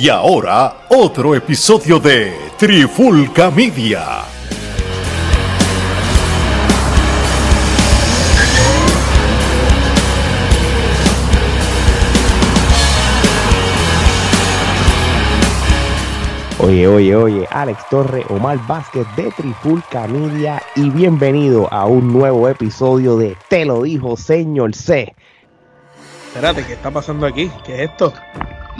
Y ahora, otro episodio de Trifulca Media. Oye, oye, oye, Alex Torre, Omar Vázquez de Trifulca Media y bienvenido a un nuevo episodio de Te lo dijo señor C. Espérate, ¿qué está pasando aquí? ¿Qué es esto?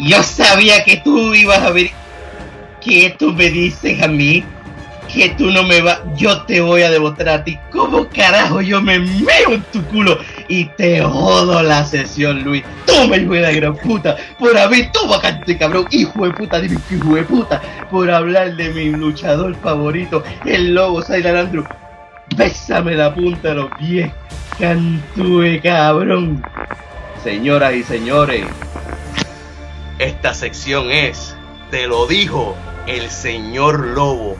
Yo sabía que tú ibas a ver. ¿Qué tú me dices a mí? Que tú no me vas. Yo te voy a demostrar a ti cómo carajo yo me meo en tu culo y te jodo la sesión, Luis. Toma, hijo de gran puta. Por haber, toma, cante, cabrón. Hijo de puta, dime, hijo de puta. Por hablar de mi luchador favorito, el lobo Silent Andrew. Bésame la punta de los pies. Cantúe, cabrón. Señoras y señores, esta sección es, te lo dijo el señor Lobo,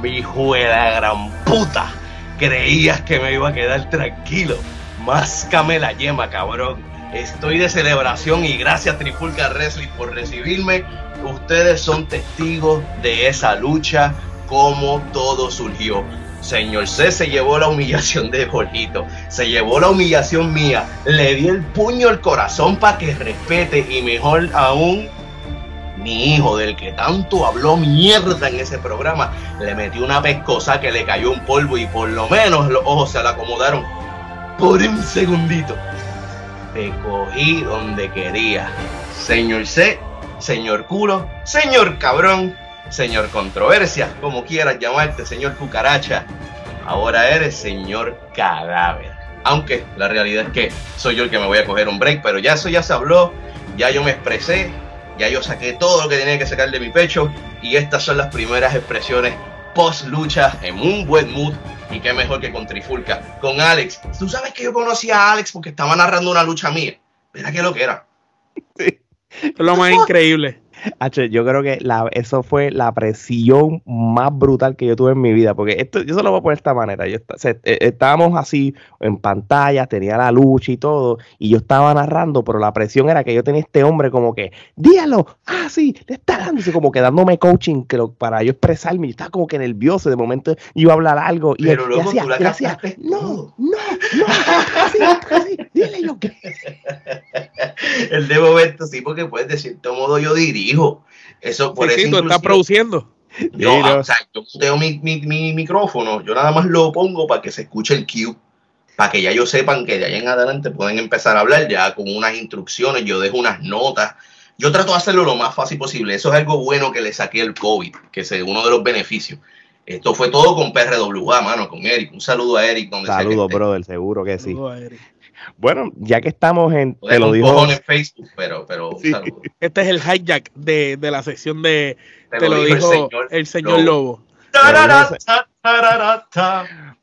mi hijo gran puta. Creías que me iba a quedar tranquilo. Máscame la yema, cabrón. Estoy de celebración y gracias Trifulca Wrestling por recibirme. Ustedes son testigos de esa lucha, cómo todo surgió. Señor C se llevó la humillación de Jorgito, se llevó la humillación mía, le di el puño al corazón para que respete y mejor aún mi hijo del que tanto habló mierda en ese programa, le metió una pescosa que le cayó un polvo y por lo menos los ojos se le acomodaron por un segundito. Te cogí donde quería. Señor C, señor culo, señor cabrón, señor controversia, como quieras llamarte, señor cucaracha. Ahora eres señor cadáver. Aunque la realidad es que soy yo el que me voy a coger un break, pero ya eso ya se habló, ya yo me expresé, ya yo saqué todo lo que tenía que sacar de mi pecho y estas son las primeras expresiones post lucha en un buen mood y qué mejor que con Trifulca, con Alex. Tú sabes que yo conocí a Alex porque estaba narrando una lucha mía. Mira qué lo que era. Es lo más increíble. H, yo creo que la, eso fue la presión más brutal que yo tuve en mi vida, porque esto, yo se lo voy a poner de esta manera. Yo, o sea, eh, estábamos así en pantalla, tenía la lucha y todo, y yo estaba narrando, pero la presión era que yo tenía este hombre como que, dígalo, ah, sí, le está dando, como que dándome coaching que lo, para yo expresarme, yo estaba como que nervioso, de momento iba a hablar algo, y, Pero él- y luego hacía, tú la y hacía, captaste no, todo". no, no, así, así, dile lo que El de momento sí, porque pues de cierto modo yo dirijo. Eso por Sí, eso sí, inclusive- produciendo. Yo, Sí, no. o sea, yo muteo mi, mi, mi micrófono, yo nada más lo pongo para que se escuche el cue, para que ya ellos sepan que de ahí en adelante pueden empezar a hablar ya con unas instrucciones, yo dejo unas notas. Yo trato de hacerlo lo más fácil posible. Eso es algo bueno que le saqué el COVID, que es uno de los beneficios. Esto fue todo con PRWA, mano, con Eric. Un saludo a Eric. Donde Saludos, brother, seguro que sí. Bueno, ya que estamos en, te lo un dijo, en Facebook, pero, Sí. Este es el hijack de, de la sección de Te, Te lo dijo el señor Lobo. Lobo.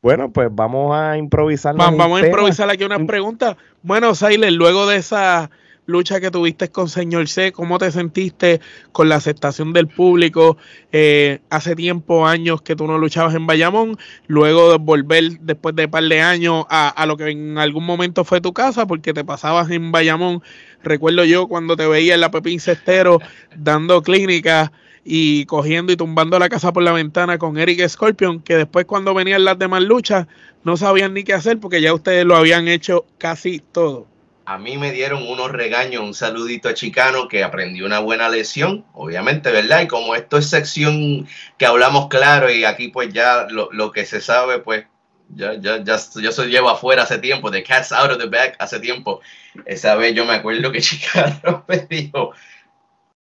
Bueno, pues vamos a improvisar. Va- vamos a improvisar aquí unas preguntas. Bueno, Siler, luego de esa lucha que tuviste con señor C, ¿cómo te sentiste con la aceptación del público? Eh, hace tiempo, años que tú no luchabas en Bayamón, luego de volver después de un par de años a, a lo que en algún momento fue tu casa, porque te pasabas en Bayamón. Recuerdo yo cuando te veía en la Pepín Cestero dando clínicas y cogiendo y tumbando la casa por la ventana con Eric Scorpion, que después cuando venían las demás luchas no sabían ni qué hacer porque ya ustedes lo habían hecho casi todo. A mí me dieron unos regaños, un saludito a Chicano que aprendió una buena lección, obviamente, ¿verdad? Y como esto es sección que hablamos claro y aquí pues ya lo, lo que se sabe, pues ya, ya, ya, ya se lleva afuera hace tiempo, the cat's out of the bag hace tiempo. Esa vez yo me acuerdo que Chicano me dijo,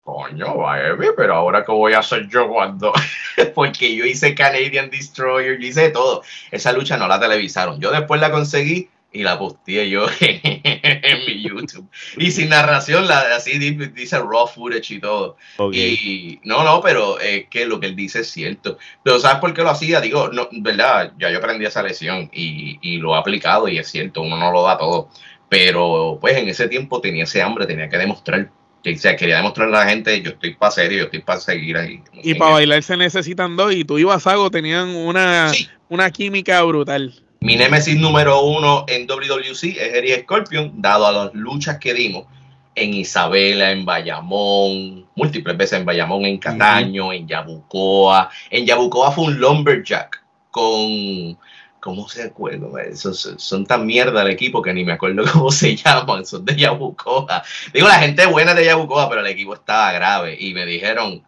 coño, baby, pero ahora qué voy a hacer yo cuando, porque yo hice Canadian Destroyer, yo hice todo. Esa lucha no la televisaron, yo después la conseguí y la posteé yo en mi YouTube. Y sin narración, la, así di- dice raw footage y todo. Y no, no, pero es que lo que él dice es cierto. Pero ¿sabes por qué lo hacía? Digo, no, verdad, ya yo aprendí esa lección y, y lo he aplicado y es cierto, uno no lo da todo. Pero pues en ese tiempo tenía ese hambre, tenía que demostrar. O sea, quería demostrarle a la gente, yo estoy para serio, yo estoy para seguir ahí. Y para bailar se necesitan dos y tú y Basago tenían una, Sí. una química brutal. Mi némesis número uno en WWC es Eric Scorpion, dado a las luchas que dimos. en Isabela, en Bayamón, múltiples veces en Bayamón, en Cataño, en Yabucoa. En Yabucoa fue un lumberjack con, ¿cómo se acuerda? Son, son tan mierda el equipo que ni me acuerdo cómo se llaman, son de Yabucoa. Digo, la gente buena de Yabucoa, pero el equipo estaba grave y me dijeron,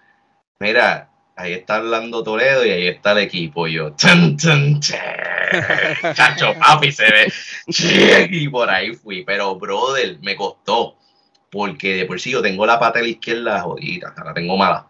mira, ahí está Orlando Toledo y ahí está el equipo. Y yo, ¡tun, tun, Chacho, papi, se ve. Y por ahí fui. Pero, brother, me costó. Porque de por sí yo tengo la pata de la izquierda jodida, la tengo mala.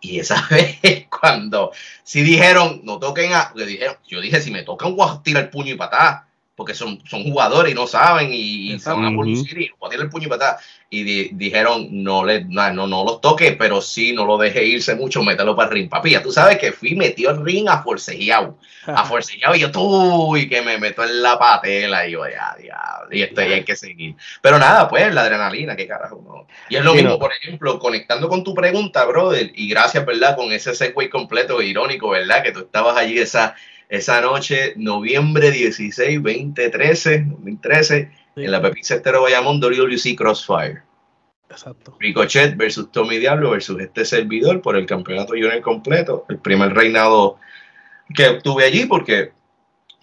Y esa vez, cuando sí dijeron, no toquen a. Dijeron, yo dije, si me tocan, voy a tirar puño y patada porque son, son jugadores y no saben y, se van a producir y el puño y patada. Y dijeron, no, le, no, no, los toque, pero sí, no lo deje irse mucho, mételo para el ring. Papi, ya tú sabes que fui metió el ring a forcejeado, a forcejeado y yo, tú, y que me meto en la patela y yo, ya, diablo, y esto hay que seguir. Pero nada, pues, la adrenalina, qué carajo, no. Y es lo mismo, por ejemplo, conectando con tu pregunta, brother, y gracias, ¿verdad? Con ese segue completo, irónico, ¿verdad? Que tú estabas allí esa esa noche, noviembre 16, 2013, 2013, en la Pepsi Cestero Bayamón, WWC Crossfire. Exacto. Ricochet versus Tommy Diablo versus este servidor por el campeonato junior completo. El primer reinado que obtuve allí porque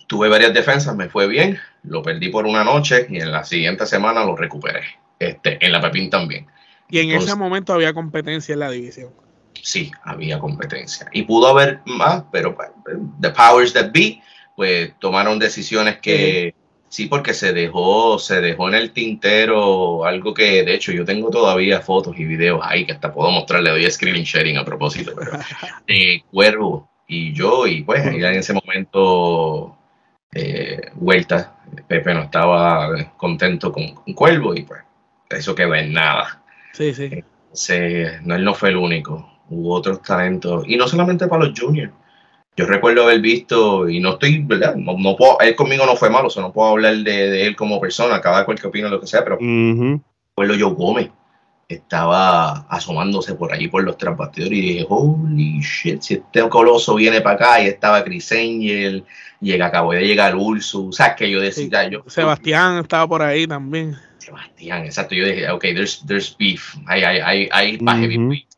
tuve varias defensas, me fue bien, lo perdí por una noche y en la siguiente semana lo recuperé. Este, en la Pepín también. Y en ese momento había competencia en la división sí, había competencia. Y pudo haber más, pero pues, the powers that be, pues tomaron decisiones que sí, porque se dejó, se dejó en el tintero algo que, de hecho, yo tengo todavía fotos y videos ahí que hasta puedo mostrarle, doy screen sharing a propósito, pero de Cuervo y yo, y pues en ese momento, eh, vuelta, Pepe no estaba contento con, Cuervo y pues eso quedó en nada. Sí, sí. no, él no fue el único hubo otros talentos, y no solamente para los juniors. Yo recuerdo haber visto, y no estoy, ¿verdad? No, puedo, él conmigo no fue malo, o sea, no puedo hablar de, él como persona, cada cual que opina lo que sea, pero recuerdo yo Gómez estaba asomándose por allí por los transbastidores y dije, holy shit, si este coloso viene para acá y estaba Chris Angel, llega, acabó de llegar Ursu, o sea, que yo decía, yo... Sebastián estaba por ahí también. Sebastián, exacto, yo dije, ok, there's, there's beef, hay, hay, hay, hay beef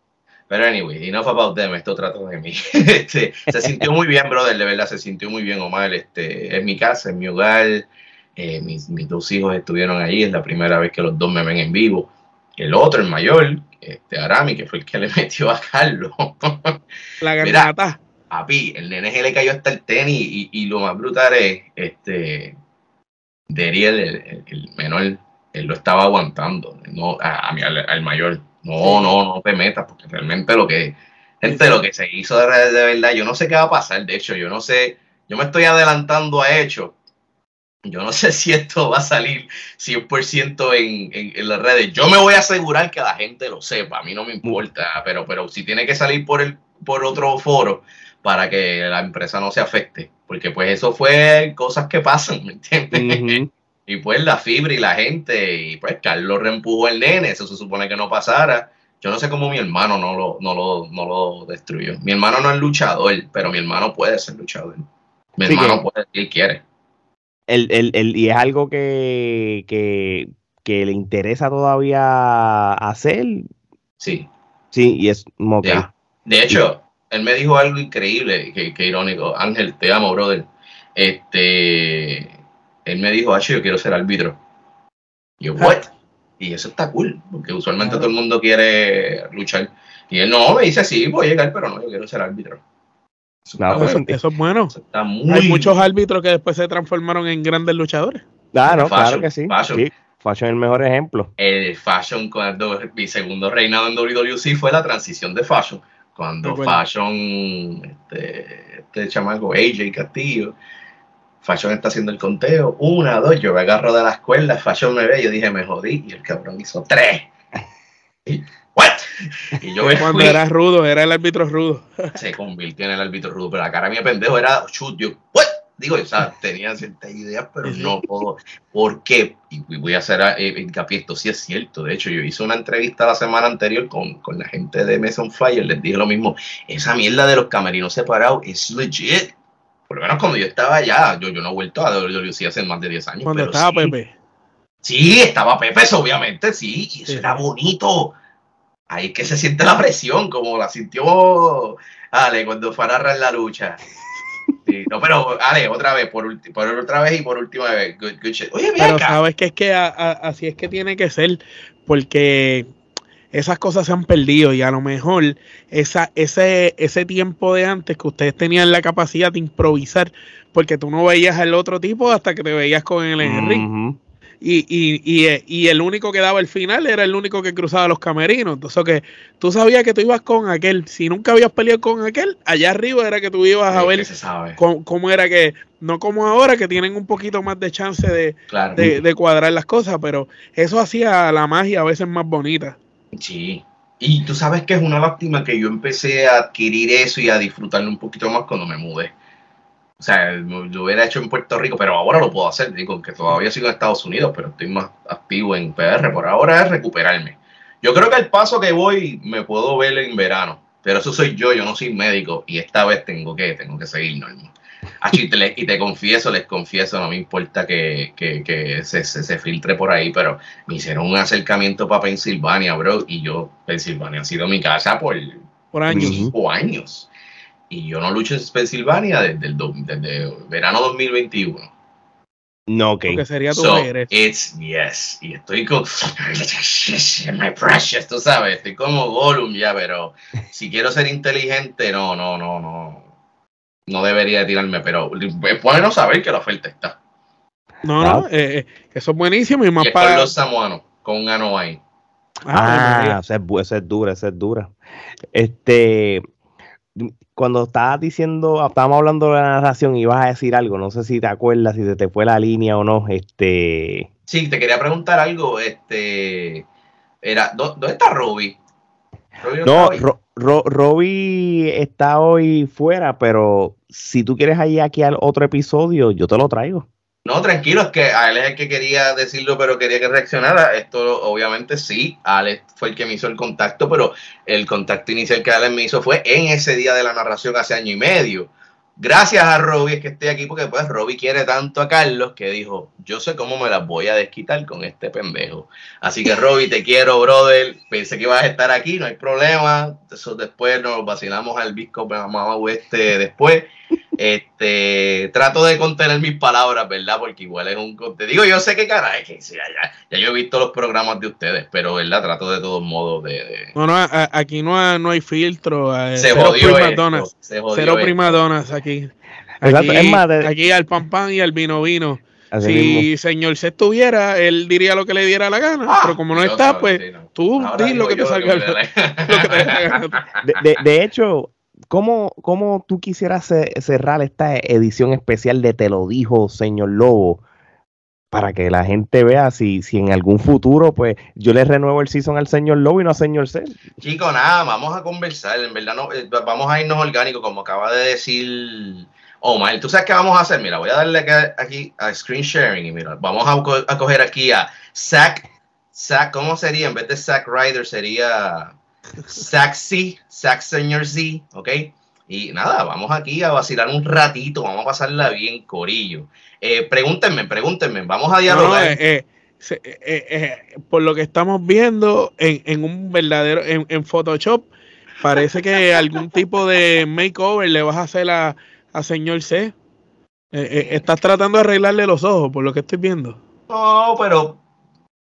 pero anyway, enough about them, esto trato de mí. Este, se sintió muy bien, brother, de verdad, se sintió muy bien, Omar. Este, es mi casa, es mi hogar. Eh, mis, mis, dos hijos estuvieron ahí, es la primera vez que los dos me ven en vivo. El otro, el mayor, este, Arami, que fue el que le metió a Carlos. La garganta. Papi, el nene se le cayó hasta el tenis y, y lo más brutal es, este, Deriel, el, el, menor, él lo estaba aguantando, no, a, a al mayor no, no, no te metas, porque realmente lo que, gente, lo que se hizo de, verdad, yo no sé qué va a pasar, de hecho, yo no sé, yo me estoy adelantando a hecho. Yo no sé si esto va a salir 100% en, en, en las redes. Yo me voy a asegurar que la gente lo sepa, a mí no me importa, pero, pero si tiene que salir por, el, por otro foro para que la empresa no se afecte, porque pues eso fue cosas que pasan, ¿me entiendes? Y pues la fibra y la gente, y pues Carlos reempujó el nene, eso se supone que no pasara. Yo no sé cómo mi hermano no lo, no lo, no lo destruyó. Mi hermano no es luchador, pero mi hermano puede ser luchador. Mi hermano puede, él quiere. El, el, el, y es algo que, que, que, le interesa todavía hacer. Sí. Sí, y es De hecho, él me dijo algo increíble, que, que irónico. Ángel, te amo, brother. Este él me dijo, H, yo quiero ser árbitro. Y yo, ¿what? Y eso está cool, porque usualmente todo el mundo quiere luchar. Y él no, me dice, sí, voy a llegar, pero no, yo quiero ser árbitro. Eso, eso, es bueno. Hay muchos árbitros que después se transformaron en grandes luchadores. Claro, claro que sí. Fashion. fashion es el mejor ejemplo. El Fashion, cuando mi segundo reinado en WWC fue la transición de Fashion. Cuando Fashion, este, este chamaco AJ Castillo, Fashion está haciendo el conteo. Una, dos, yo me agarro de la escuela, Fashion me ve, yo dije, me jodí, y el cabrón hizo tres. Y, ¿What? Y yo Cuando era rudo, era el árbitro rudo. Se convirtió en el árbitro rudo, pero la cara mía pendejo era shoot, yo, ¿what? Digo, o sea, tenía ciertas ideas, pero no puedo. ¿Por qué? Y voy a hacer eh, hincapié, esto sí es cierto. De hecho, yo hice una entrevista la semana anterior con, con la gente de Mason Flyer, les dije lo mismo. Esa mierda de los camerinos separados es legit por lo menos cuando yo estaba allá, yo, yo no he vuelto a WWC hace más de 10 años. Cuando estaba Pepe. Sí, estaba Pepe, obviamente, sí, y eso Sí. era bonito. Ahí es que se siente la presión, como la sintió Ale cuando fue a narrar la lucha. Sí, no, pero Ale, otra vez, por, por otra vez y por última vez. Good, good shit. Oye, mira Pero acá. sabes que es que a- a- así es que tiene que ser, porque esas cosas se han perdido y a lo mejor esa, ese, ese tiempo de antes que ustedes tenían la capacidad de improvisar, porque tú no veías al otro tipo hasta que te veías con el. Ujú. Y, y, y, y el único que daba el final era el único que cruzaba los camerinos. Entonces, que tú sabías que tú ibas con aquel. Si nunca habías peleado con aquel, allá arriba era que tú ibas a ver que se sabe. cómo, cómo era que, no como ahora que tienen un poquito más de chance de, Claro. de, de cuadrar las cosas, pero eso hacía la magia a veces más bonita. Sí. Y tú sabes que es una lástima que yo empecé a adquirir eso y a disfrutarlo un poquito más cuando me mudé. O sea, lo hubiera hecho en Puerto Rico, pero ahora lo puedo hacer. Digo que todavía sigo en Estados Unidos, pero estoy más activo en PR. Por ahora es recuperarme. Yo creo que al paso que voy me puedo ver en verano, pero eso soy yo, yo no soy médico y esta vez tengo que, tengo que seguir normal. Ah, y, te, y te confieso, les confieso, no me importa que, que- que se, se- se filtre por ahí, pero me hicieron un acercamiento para Pensilvania, bro, y yo, Pensilvania ha sido mi casa por Por años. Cinco años. Y yo no lucho en Pensilvania desde, el do- desde verano 2021. No, ok. Porque sería tu So, it's yes. Y estoy con my precious, tú sabes, estoy como Gollum ya, pero si quiero ser inteligente, no, no, no, no. No debería tirarme, pero es bueno saber que la oferta está. No, no, eh, eh, eso es buenísimo y más Y es con para. los samuanos, con un ano ahí. Ah, esa es, esa es dura, esa es dura. Este, cuando estabas diciendo, estábamos hablando de la narración, ibas a decir algo, no sé si te acuerdas, si se te fue la línea o no, este, Sí, te quería preguntar algo, este, era, ¿dó- ¿dónde está Robbie? No? Ro- Ro- Robbie está hoy fuera, pero si tú quieres ir aquí al otro episodio, yo te lo traigo. No, tranquilo, es que a él es el que quería decirlo, pero quería que reaccionara. Esto, obviamente, sí, Alex fue el que me hizo el contacto, pero el contacto inicial que Alex me hizo fue en ese día de la narración hace año y medio. Gracias a Robbie es que estoy aquí, porque pues Robbie quiere tanto a Carlos que dijo, yo sé cómo me las voy a desquitar con este pendejo. Así que Robbie, te quiero, brother. Pensé que ibas a estar aquí, no hay problema. Eso después nos vacilamos al disco mamá este después. Este, trato de contener mis palabras, ¿verdad? Porque igual es un... Te digo, yo sé que caray, que ya, ya, ya yo he visto los programas de ustedes, pero, ¿verdad? Trato de todos modos de... de- No, no, a- aquí no, hay- no hay filtro. se cero jodió primas esto, donas. se jodió Cero esto. primas donas aquí. Aquí, es más, de- aquí al pan pan y al vino vino. Así si mismo. señor se estuviera, él diría lo que le diera la gana. Ah, pero como no está, pues vez, sí, no. tú di lo que te salga. de hecho, ¿cómo, cómo tú quisieras ce- cerrar esta edición especial de Te lo dijo, señor Lobo? Para que la gente vea si, si en algún futuro, pues, yo le renuevo el season al señor Lobo y no al señor C. Chico, nada, vamos a conversar. En verdad, no, eh, vamos a irnos orgánico, como acaba de decir Omar. ¿Tú sabes qué vamos a hacer? Mira, voy a darle aquí a screen sharing y mira, vamos a, a coger aquí a Zack. Zack, ¿cómo sería? En vez de Zack Ryder sería C, Zack Señor Z, ¿ok? Y nada, vamos aquí a vacilar un ratito, vamos a pasarla bien, corillo. Eh, pregúntenme, pregúntenme, vamos a no, dialogar. eh, eh, por lo que estamos viendo en, en un verdadero, en, en Photoshop, parece que algún tipo de makeover le vas a hacer a, a señor C. Estás tratando de arreglarle los ojos, por lo que estoy viendo. No, pero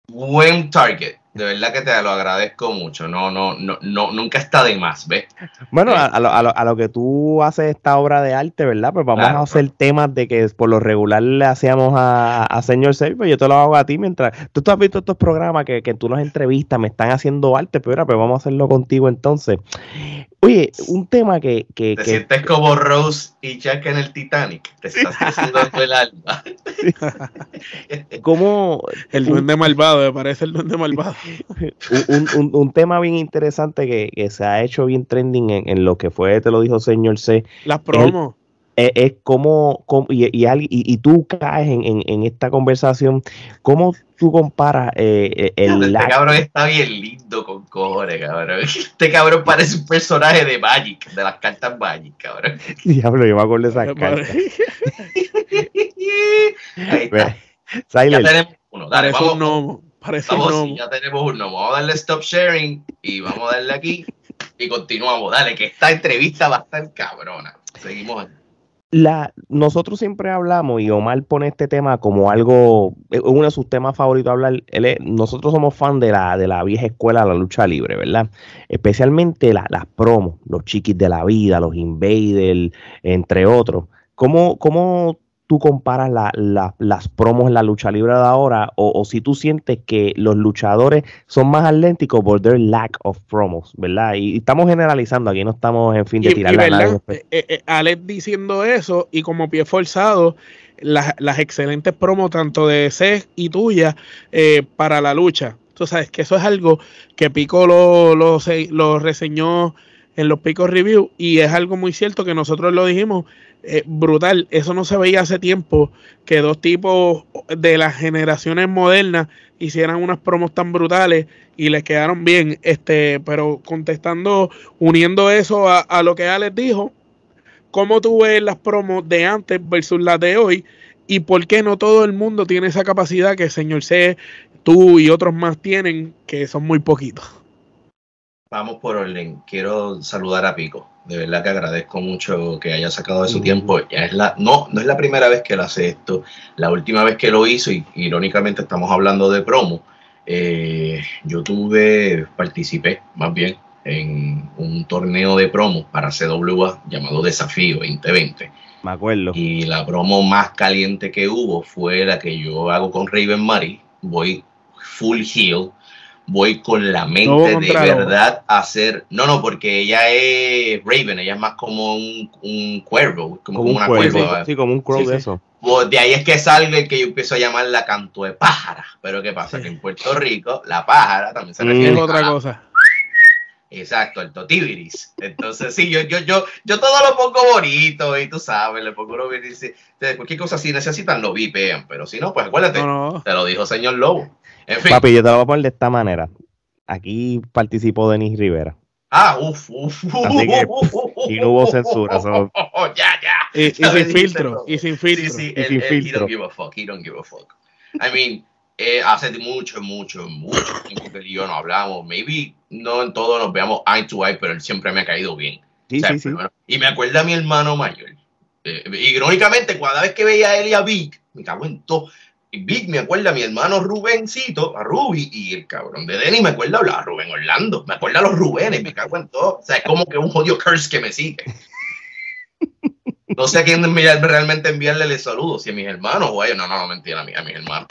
buen target. De verdad que te lo agradezco mucho. No, no, no, no nunca está de más, ¿ves? Bueno, Sí. a, a lo, a lo- a lo que tú haces esta obra de arte, ¿verdad? Pues vamos Claro, a hacer temas de que por lo regular le hacíamos a, a señor C, pues yo te lo hago a ti mientras... Tú, tú has visto estos programas que, que tú nos entrevistas, me están haciendo arte, pero mira, pues vamos a hacerlo contigo entonces. Oye, un tema que... que, Te que- sientes como Rose y Jack en el Titanic. Te estás desnudando el alma. ¿Cómo, El un- duende malvado, me parece el duende malvado. un, un- tema bien interesante que, que se ha hecho bien trending en, en lo que fue, te lo dijo señor C, Las promos. es, es cómo, cómo- y, y, alguien- y- y tú caes en, en- en esta conversación, ¿cómo tú comparas eh, el Este lag? cabrón está bien lindo con cojones, cabrón. Este cabrón parece un personaje de Magic, de las cartas Magic, cabrón. Diablo, yo me acuerdo de esas cartas. Ahí está. Ya tenemos uno. Dale, Parece vamos, un gnomo. Parece un vamos, gnomo. sí, ya tenemos uno. Vamos a darle stop sharing y vamos a darle aquí y continuamos. Dale, que esta entrevista va a estar cabrona. Seguimos. La, nosotros siempre hablamos, y Omar pone este tema como algo, uno de sus temas favoritos hablar. Él es- nosotros somos fan de la, de la vieja escuela la lucha libre, ¿verdad? Especialmente la- las promos, los chiquis de la vida, los invaders, entre otros. ¿Cómo, cómo tú comparas la- la- las promos en la lucha libre de ahora? O, o si tú sientes que los luchadores son más atléticos por their lack of promos, ¿verdad? Y, y estamos generalizando, aquí no estamos en fin de Y, y tirarle a nadie. verdad, eh, eh, Alex diciendo eso y como pie forzado, las, las excelentes promos tanto de Seth y tuya eh, para la lucha. Tú sabes que eso es algo que Pico lo, lo reseñó en los Picos Review y es algo muy cierto que nosotros lo dijimos. Eh, brutal, eso no se veía hace tiempo que dos tipos de las generaciones modernas hicieran unas promos tan brutales y les quedaron bien. Este, pero contestando, uniendo eso a, a lo que Alex dijo, ¿cómo tú ves las promos de antes versus las de hoy? ¿Y por qué no todo el mundo tiene esa capacidad que el señor C, tú y otros más tienen, que son muy poquitos? Vamos por orden. Quiero saludar a Pico. De verdad que agradezco mucho que haya sacado de su tiempo. Ya es la, no, no es la primera vez que él hace esto. La última vez que lo hizo, y irónicamente estamos hablando de promo, eh, yo tuve, participé más bien en un torneo de promo para CWA llamado Desafío 2020. Me acuerdo. Y la promo más caliente que hubo fue la que yo hago con Raven Mari. Voy full heel. Voy con la mente de verdad a hacer. No, no, porque ella es Raven, ella es más como un, un cuervo, como, Como un una cuervo, cuerva. sí, como un crow Sí, de sí. eso. Pues de ahí es que sale el que yo empiezo a llamar la canto de pájara. Pero ¿qué pasa? Sí. Que en Puerto Rico, la pájara también se Mm. refiere Es otra a- cosa. Exacto, el totibiris. Entonces, sí, yo, yo, yo, yo todo lo pongo bonito y tú sabes, le pongo lo bien y dice, de cualquier cosa si necesitan lo vipean, pero si no, pues acuérdate, No, no. te lo dijo señor Lobo. En fin, Papi, yo te lo voy a poner de esta manera. Aquí participó Denis Rivera. ah, uff, uff, que, y no hubo censura, so- ya, ya. Y, sin filtro, y sin filtro. sí, Y sin he filtro. don't give a fuck, he don't give a fuck. I mean, eh, hace mucho, mucho, mucho tiempo que él y yo no hablamos. Maybe no en todo nos veamos eye to eye, pero él siempre me ha caído bien. Sí, O sea, sí, sí. y me acuerda a mi hermano mayor. Eh, irónicamente, cada vez que veía a él y a Vic, me cago en todo. Vic me acuerda a mi hermano Rubencito, a Ruby, y el cabrón de Denny me acuerda a Rubén Orlando. Me acuerda a los Rubenes, me cago en todo. O sea, es como que un jodido curse que me sigue. No sé a quién realmente enviarle el saludo, si a mis hermanos o a ellos. No, no, no, mentira, a, mí, a mis hermanos.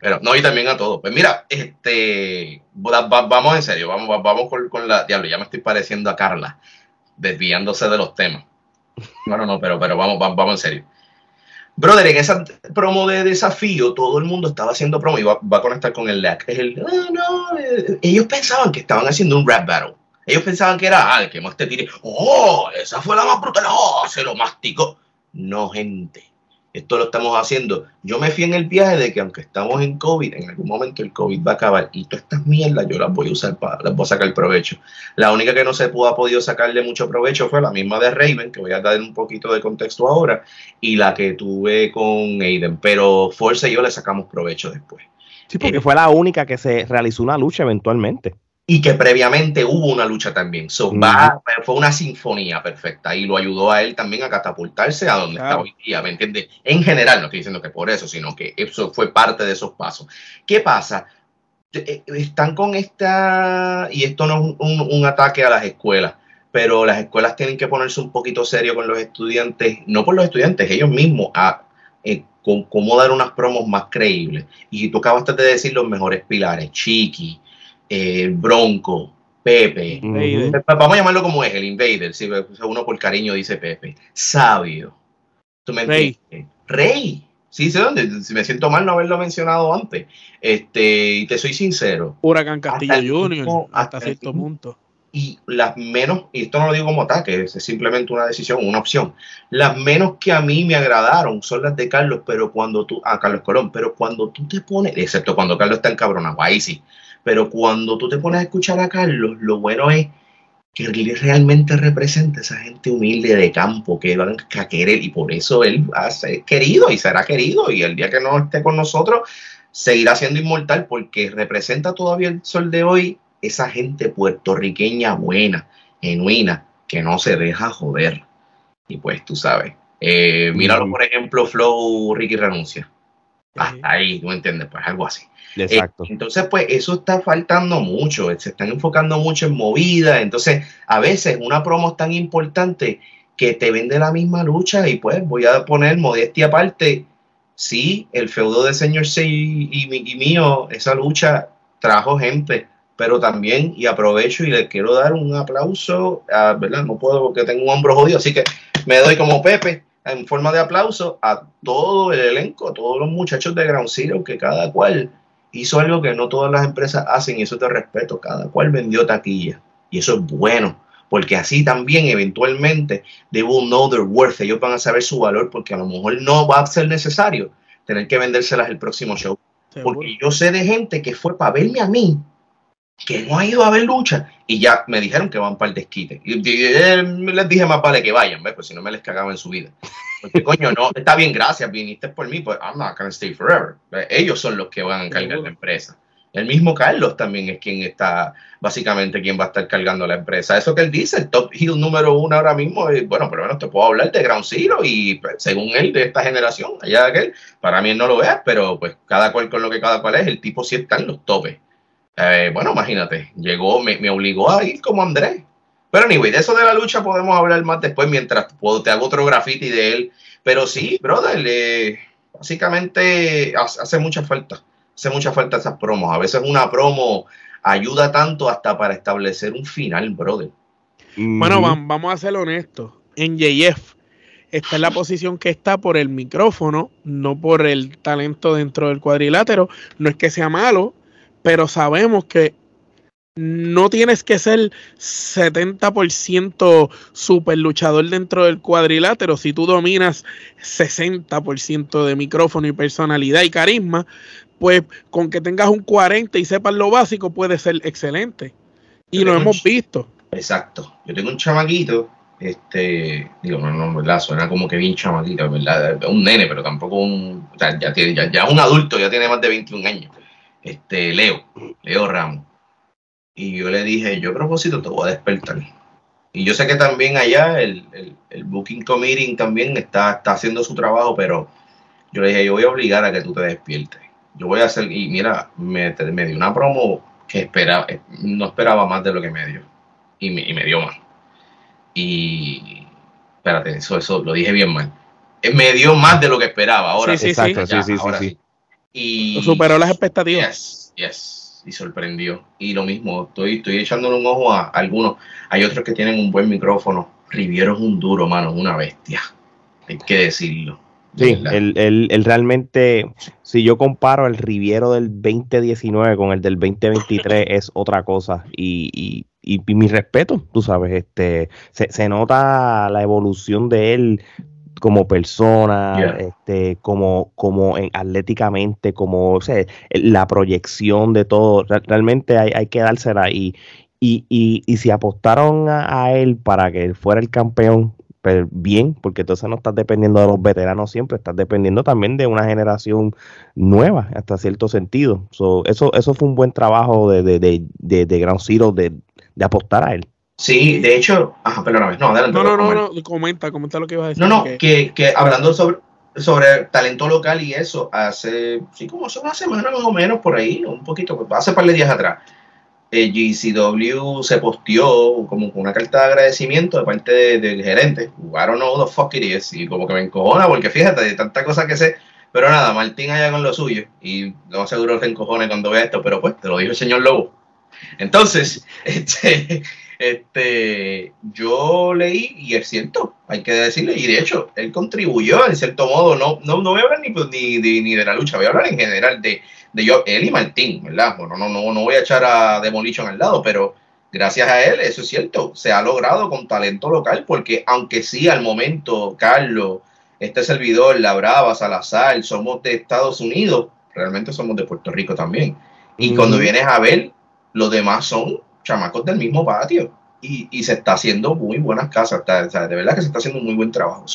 Pero no, y también a todos. Pues mira, este, va- va- vamos en serio, vamos, va- vamos con, con la, diablo, ya me estoy pareciendo a Carla, desviándose de los temas. No, no, pero, pero vamos, va- vamos en serio. Brother, en esa promo de desafío, todo el mundo estaba haciendo promo y va, va a conectar con el LAC. Es el, "Ah, no, eh". ellos pensaban que estaban haciendo un rap battle. Ellos pensaban que era, ah, que más te tire. ¡Oh! Esa fue la más brutal. ¡Oh! Se lo masticó. No, gente. Esto lo estamos haciendo. Yo me fui en el viaje de que aunque estamos en COVID, en algún momento el COVID va a acabar y todas estas mierdas yo las voy a usar para, las voy a sacar provecho. La única que no se pudo, ha podido sacarle mucho provecho fue la misma de Raven, que voy a dar un poquito de contexto ahora, y la que tuve con Aiden. Pero Forza y yo le sacamos provecho después. Sí, porque fue la única que se realizó una lucha eventualmente. Y que previamente hubo una lucha también. So, va- fue una sinfonía perfecta y lo ayudó a él también a catapultarse a donde Claro. está hoy día, ¿me entiendes? En general, no estoy diciendo que por eso, sino que eso fue parte de esos pasos. ¿Qué pasa? Eh, Están con esta, y esto no es un, un ataque a las escuelas, pero las escuelas tienen que ponerse un poquito serio con los estudiantes, no por los estudiantes, ellos mismos, a eh, con- cómo dar unas promos más creíbles. Y tú acabaste de decir los mejores pilares, Chiqui, eh, Bronco, Pepe. Vamos a llamarlo como es, el Invader, si uno por cariño dice Pepe. Sabio. ¿Tú me Rey. Rey. Sí, sé dónde. Si me siento mal no haberlo mencionado antes. Este, y te soy sincero. Huracán Castillo Hasta Junior, mismo- hasta cierto punto. Y las menos, y esto no lo digo como ataque, es simplemente una decisión, una opción. Las menos que a mí me agradaron son las de Carlos, pero cuando tú, a Carlos Colón, pero cuando tú te pones, excepto cuando Carlos está encabronado, ahí sí. Pero cuando tú te pones a escuchar a Carlos, lo bueno es que él realmente representa a esa gente humilde de campo que van a querer y por eso él va a ser querido y será querido y el día que no esté con nosotros seguirá siendo inmortal porque representa todavía el sol de hoy esa gente puertorriqueña buena, genuina, que no se deja joder. Y pues tú sabes, eh, míralo por ejemplo, Flow Ricky Renuncia. Hasta ahí, ¿no entiendes? Pues algo así. Exacto. Eh, entonces, pues eso está faltando mucho, se están enfocando mucho en movida, entonces a veces una promo es tan importante que te vende la misma lucha y pues voy a poner modestia aparte, sí, el feudo de Señor C y, y mío, esa lucha trajo gente, pero también, y aprovecho y le quiero dar un aplauso, a, ¿verdad? No puedo porque tengo un hombro jodido, así que me doy como Pepe en forma de aplauso a todo el elenco, a todos los muchachos de Ground Zero, que cada cual hizo algo que no todas las empresas hacen y eso te respeto, cada cual vendió taquilla y eso es bueno, porque así también eventualmente they will know their worth, ellos van a saber su valor porque a lo mejor no va a ser necesario tener que vendérselas el próximo show. Porque yo sé de gente que fue para verme a mí que no ha ido a ver lucha y ya me dijeron que van para el desquite. Y, eh, les dije más vale que vayan, ¿ves? pues si no me les cagaba en su vida. Porque coño, no, está bien, gracias, viniste por mí, pues I'm not gonna stay forever. Ellos son los que van a cargar la empresa. El mismo Carlos también es quien está, básicamente, quien va a estar cargando la empresa. Eso que él dice, el top heel número uno ahora mismo, es, bueno, por lo menos te puedo hablar de Ground Zero y pues, según él, de esta generación, allá de aquel, para mí él no lo vea, pero pues cada cual con lo que cada cual es, el tipo sí está en los topes. Eh, bueno, imagínate, llegó, me, me, obligó a ir como Andrés. Pero anyway, de eso de la lucha podemos hablar más después mientras puedo, te hago otro graffiti de él. Pero sí, brother, eh, básicamente hace, mucha falta, hace mucha falta esas promos. A veces una promo ayuda tanto hasta para establecer un final, brother. Bueno, vamos a ser honestos. En JF está en la posición que está por el micrófono, no por el talento dentro del cuadrilátero. No es que sea malo, pero sabemos que no tienes que ser 70% super luchador dentro del cuadrilátero. Si tú dominas 60% de micrófono y personalidad y carisma, pues con que tengas un 40 y sepas lo básico puede ser excelente. Y lo hemos visto. Exacto. Yo tengo un chamaquito, este, digo, no, no, ¿verdad? Suena como que bien chamaquito, ¿verdad? Un nene, pero tampoco un, o sea, ya, tiene, ya, ya un adulto, ya tiene más de 21 años este, Leo, Leo Ramos. Y yo le dije, yo a propósito te voy a despertar. Y yo sé que también allá el, el, Booking Committee también está, está haciendo su trabajo, pero yo le dije, yo voy a obligar a que tú te despiertes. Yo voy a hacer, y mira, me, me dio una promo que esperaba, no esperaba más de lo que me dio. Y me, y me dio más. Y, espérate, eso, eso lo dije bien mal. Eh, me dio más de lo que esperaba. Ahora sí, sí, sí, sí, sí. Y superó las expectativas. Yes, yes, y sorprendió. Y lo mismo, estoy, estoy echándole un ojo a, algunos. Hay otros que tienen un buen micrófono. Riviero es un duro, mano, una bestia. Hay que decirlo. Sí, el, realmente, si yo comparo el Riviero del 2019 con el del 2023, es otra cosa. Y, y, y, mi respeto, tú sabes, este se, se, nota la evolución de él como persona, este, como, como en, atléticamente, como o sea, la proyección de todo, realmente hay, hay que dársela y, y, y, y si apostaron a, él para que él fuera el campeón, pues bien, porque entonces no estás dependiendo de los veteranos siempre, estás dependiendo también de una generación nueva, hasta cierto sentido. eso, eso fue un buen trabajo de, de, de, de, de Ground Zero de, de apostar a él. Sí, de hecho, ajá, perdóname, no, adelante. No, no, no, no, comenta, comenta lo que ibas a decir. No, no, que, que hablando sobre, sobre talento local y eso, hace, sí, como hace una semana más o menos por ahí, un poquito, pues, hace un par de días atrás, el GCW se posteó como una carta de agradecimiento de parte del gerente. I don't know the fuck it is, y como que me encojona, porque fíjate, de tanta cosa que sé, pero nada, Martín allá con lo suyo, y no seguro que encojone cuando vea esto, pero pues te lo dijo el señor Lobo. Entonces, este este, yo leí y es cierto, hay que decirle, y de hecho, él contribuyó en cierto modo, no, no, no voy a hablar ni, pues, ni, ni, de la lucha, voy a hablar en general de, de yo, él y Martín, ¿verdad? Bueno, no, no, no voy a echar a Demolition al lado, pero gracias a él, eso es cierto, se ha logrado con talento local, porque aunque sí al momento, Carlos, este servidor, La Brava, Salazar, somos de Estados Unidos, realmente somos de Puerto Rico también. Y cuando vienes a ver, los demás son chamacos del mismo patio. Y, y, se está haciendo muy buenas casas. de verdad que se está haciendo un muy buen trabajo.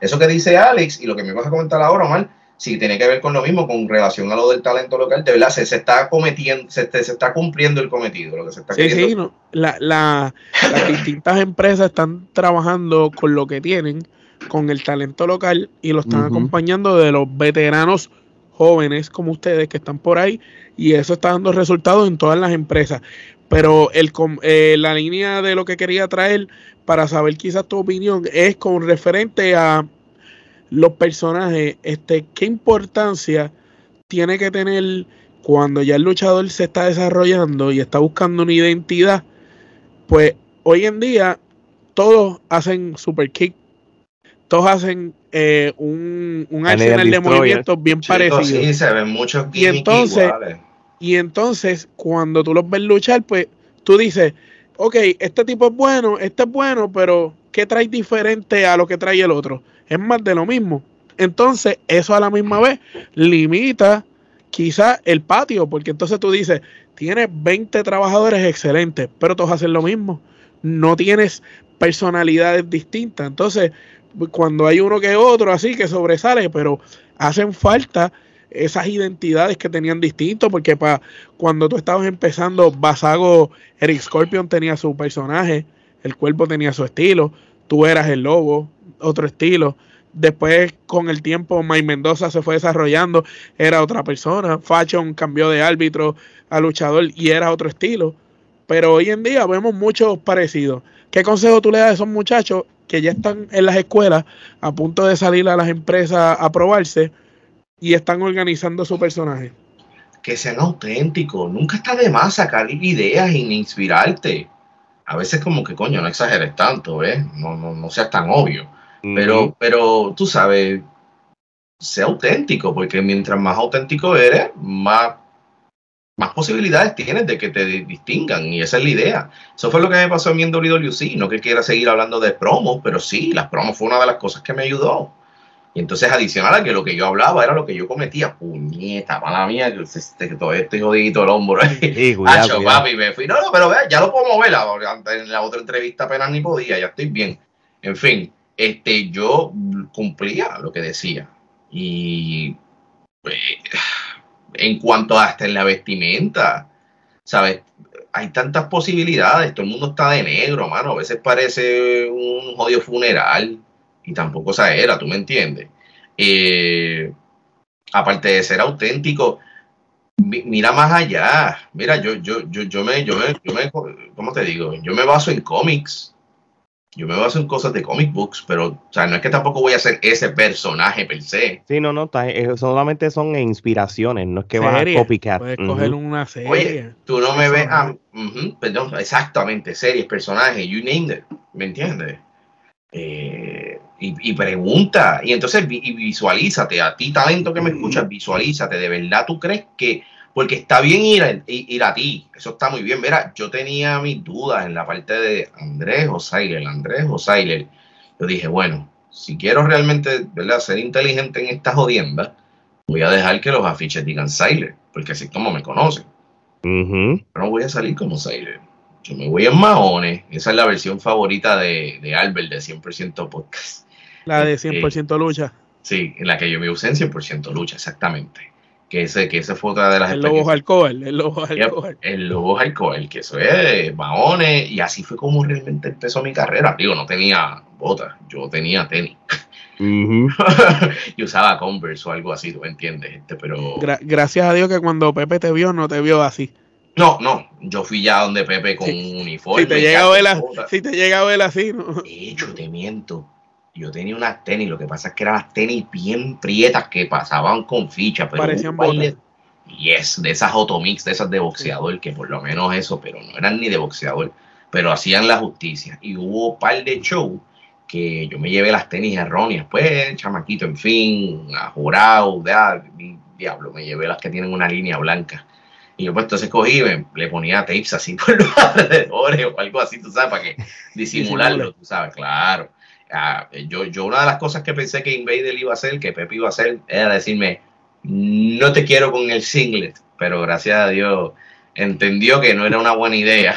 eso que dice Alex y lo que me vas a comentar ahora, Omar, si tiene que ver con lo mismo, con relación a lo del talento local, de verdad se, se está cometiendo, se, se, está cumpliendo el cometido, lo que se está Sí, queriendo. sí, no, la, la- las distintas empresas están trabajando con lo que tienen, con el talento local y lo están acompañando de los veteranos jóvenes como ustedes que están por ahí y eso está dando resultados en todas las empresas. Pero el, com- eh, la línea de lo que quería traer para saber quizás tu opinión es con referente a los personajes, este, qué importancia tiene que tener cuando ya el luchador se está desarrollando y está buscando una identidad, pues hoy en día todos hacen super kick, todos hacen eh, un, un arsenal de movimientos bien parecido. sí, se ven muchos Y entonces- iguales. Y entonces, cuando tú los ves luchar, pues tú dices, ok, este tipo es bueno, este es bueno, pero ¿qué trae diferente a lo que trae el otro? Es más de lo mismo. Entonces, eso a la misma vez limita quizás el patio, porque entonces tú dices, tienes 20 trabajadores excelentes, pero todos hacen lo mismo. No tienes personalidades distintas. Entonces, cuando hay uno que otro así que sobresale, pero hacen falta esas identidades que tenían distintos, porque para cuando tú estabas empezando, Basago, Eric Scorpion tenía su personaje, el cuerpo tenía su estilo, tú eras el lobo, otro estilo. Después, con el tiempo, Mike Mendoza se fue desarrollando, era otra persona. Fashion cambió de árbitro a luchador y era otro estilo. Pero hoy en día vemos muchos parecidos. ¿Qué consejo tú le das a esos muchachos que ya están en las escuelas a punto de salir a las empresas a probarse y están organizando su personaje? que sean auténticos. Nunca está de más sacar ideas e inspirarte. A veces como que, coño, no exageres tanto, ¿ves? No, no, no seas tan obvio. Pero, pero tú sabes, sea auténtico, porque mientras más auténtico eres, más, más posibilidades tienes de que te di- distingan. Y esa es la idea. Eso fue lo que me pasó a mí en WWC. No que quiera seguir hablando de promos, pero sí, las promos fue una de las cosas que me ayudó. Y entonces, adicional a que lo que yo hablaba era lo que yo cometía. Puñeta, mala mía, que este, todavía estoy jodidito el hombro. Sí, cuidado, Hacho, cuidado. papi, me fui. No, no, pero vea, ya lo puedo mover. En la otra entrevista apenas ni podía, ya estoy bien. En fin, este, yo cumplía lo que decía. Y pues, en cuanto a hasta en la vestimenta, ¿sabes? Hay tantas posibilidades, todo el mundo está de negro, mano. A veces parece un jodido funeral y tampoco esa era, ¿tú me entiendes? Eh, aparte de ser auténtico, mi- mira más allá. Mira, yo, yo, yo, yo me, yo me, yo me, ¿cómo te digo? Yo me baso en cómics. Yo me baso en cosas de comic books, pero, o sea, no es que tampoco voy a ser ese personaje per se. Sí, no, no, está- eh, solamente son inspiraciones, no es que vas a copycat. Puedes coger una serie. Oye, tú no me ves a, perdón, exactamente, series, personajes, you name it, ¿me entiendes? Eh, y, y pregunta, y entonces vi- y visualízate, a ti talento que me escuchas, visualízate, de verdad tú crees que, porque está bien ir a, ir, a ti, eso está muy bien, mira, yo tenía mis dudas en la parte de Andrés Osailer, Andrés Osailer, yo dije, bueno, si quiero realmente, ¿verdad?, ser inteligente en esta jodienda, voy a dejar que los afiches digan Sailer, porque así es como me conocen Ujú. no voy a salir como Sailor. Yo me voy en maones. Esa es la versión favorita de, de Albert de 100% podcast. La de Este, 100% lucha. Sí, en la que yo me usé en 100% lucha, exactamente. Que ese, que ese fue otra de las El lobo alcohol. El lobo alcohol. el lobo alcohol, que eso es maones. Y así fue como realmente empezó mi carrera. Digo, no tenía botas, yo tenía tenis. Ujú. yo usaba Converse o algo así, tú me entiendes. Este, pero Gra- gracias a Dios que cuando Pepe te vio, no te vio así. No, no, yo fui ya donde Pepe con Sí. un uniforme. Si te llega a ver, si te llega a ver así, ¿no? De hecho, te miento. Yo tenía unas tenis, lo que pasa es que eran las tenis bien prietas que pasaban con ficha, pero Parecían botas. Yes, de esas Automix, de esas de boxeador, que por lo menos eso, pero no eran ni de boxeador, pero hacían la justicia. Y hubo un par de shows que yo me llevé las tenis erróneas, pues, chamaquito, en fin, a jurado, ah, diablo, me llevé las que tienen una línea blanca. Y yo pues entonces cogí, me- le ponía tapes así por los alrededores o algo así, tú sabes, para que disimularlo, tú sabes, claro. Ah, yo, yo una de las cosas que pensé que Invader iba a hacer, que Pepe iba a hacer, era decirme, no te quiero con el singlet, pero gracias a Dios entendió que no era una buena idea.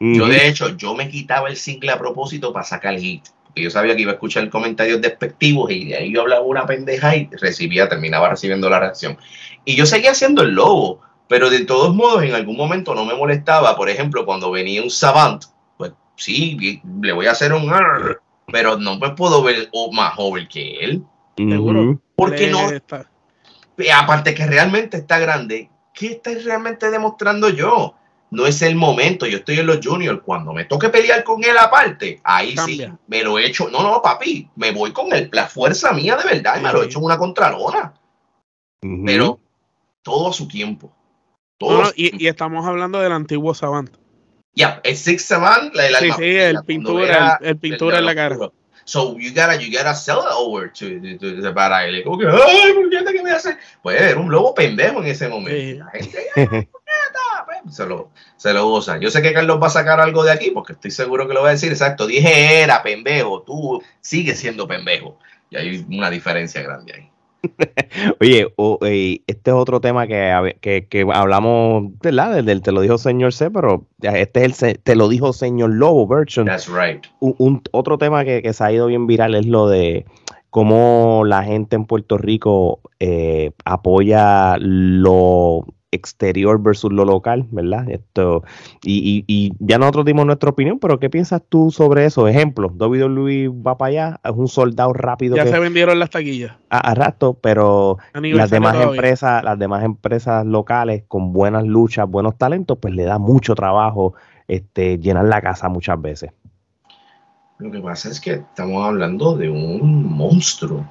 Yo de hecho, yo me quitaba el single a propósito para sacar hit, porque yo sabía que iba a escuchar comentarios despectivos y de ahí yo hablaba una pendeja y recibía, terminaba recibiendo la reacción. Y yo seguía haciendo el lobo, pero de todos modos en algún momento no me molestaba, por ejemplo, cuando venía un savant, pues sí, le voy a hacer un pero no me puedo ver más joven que él. Seguro. Porque no. Aparte que realmente está grande, ¿qué estoy realmente demostrando yo? No es el momento, yo estoy en los juniors, cuando me toque pelear con él aparte, ahí sí, me lo he hecho, no, no, papi, me voy con él, la fuerza mía de verdad, y me lo he hecho en una contralona. Pero todo a su tiempo. Y, estamos hablando del antiguo Savant. Ya, el Six Savant, la, sí, sí, el pintura, el, pintura en la cara. So you gotta, you gotta sell it over to, to, to para él. Como que, ay, ¿qué me hace? Pues era un lobo pendejo en ese momento. La gente, pues, se lo, se lo goza. Yo sé que Carlos va a sacar algo de aquí porque estoy seguro que lo va a decir. Exacto, dije era pendejo, tú sigues siendo pendejo. Y hay una diferencia grande ahí. Oye, este es otro tema que, que, que hablamos, ¿verdad? Del, te lo dijo señor C, pero este es el te lo dijo señor Lobo version. That's right. Un, otro tema que, se ha ido bien viral es lo de cómo la gente en Puerto Rico eh, apoya lo exterior versus lo local, ¿verdad? Esto, y, y, ya nosotros dimos nuestra opinión, pero ¿qué piensas tú sobre eso? Ejemplo, WWE va para allá, es un soldado rápido. Ya se vendieron las taquillas. A, rato, pero las demás empresas, las demás empresas locales con buenas luchas, buenos talentos, pues le da mucho trabajo este, llenar la casa muchas veces. Lo que pasa es que estamos hablando de un monstruo.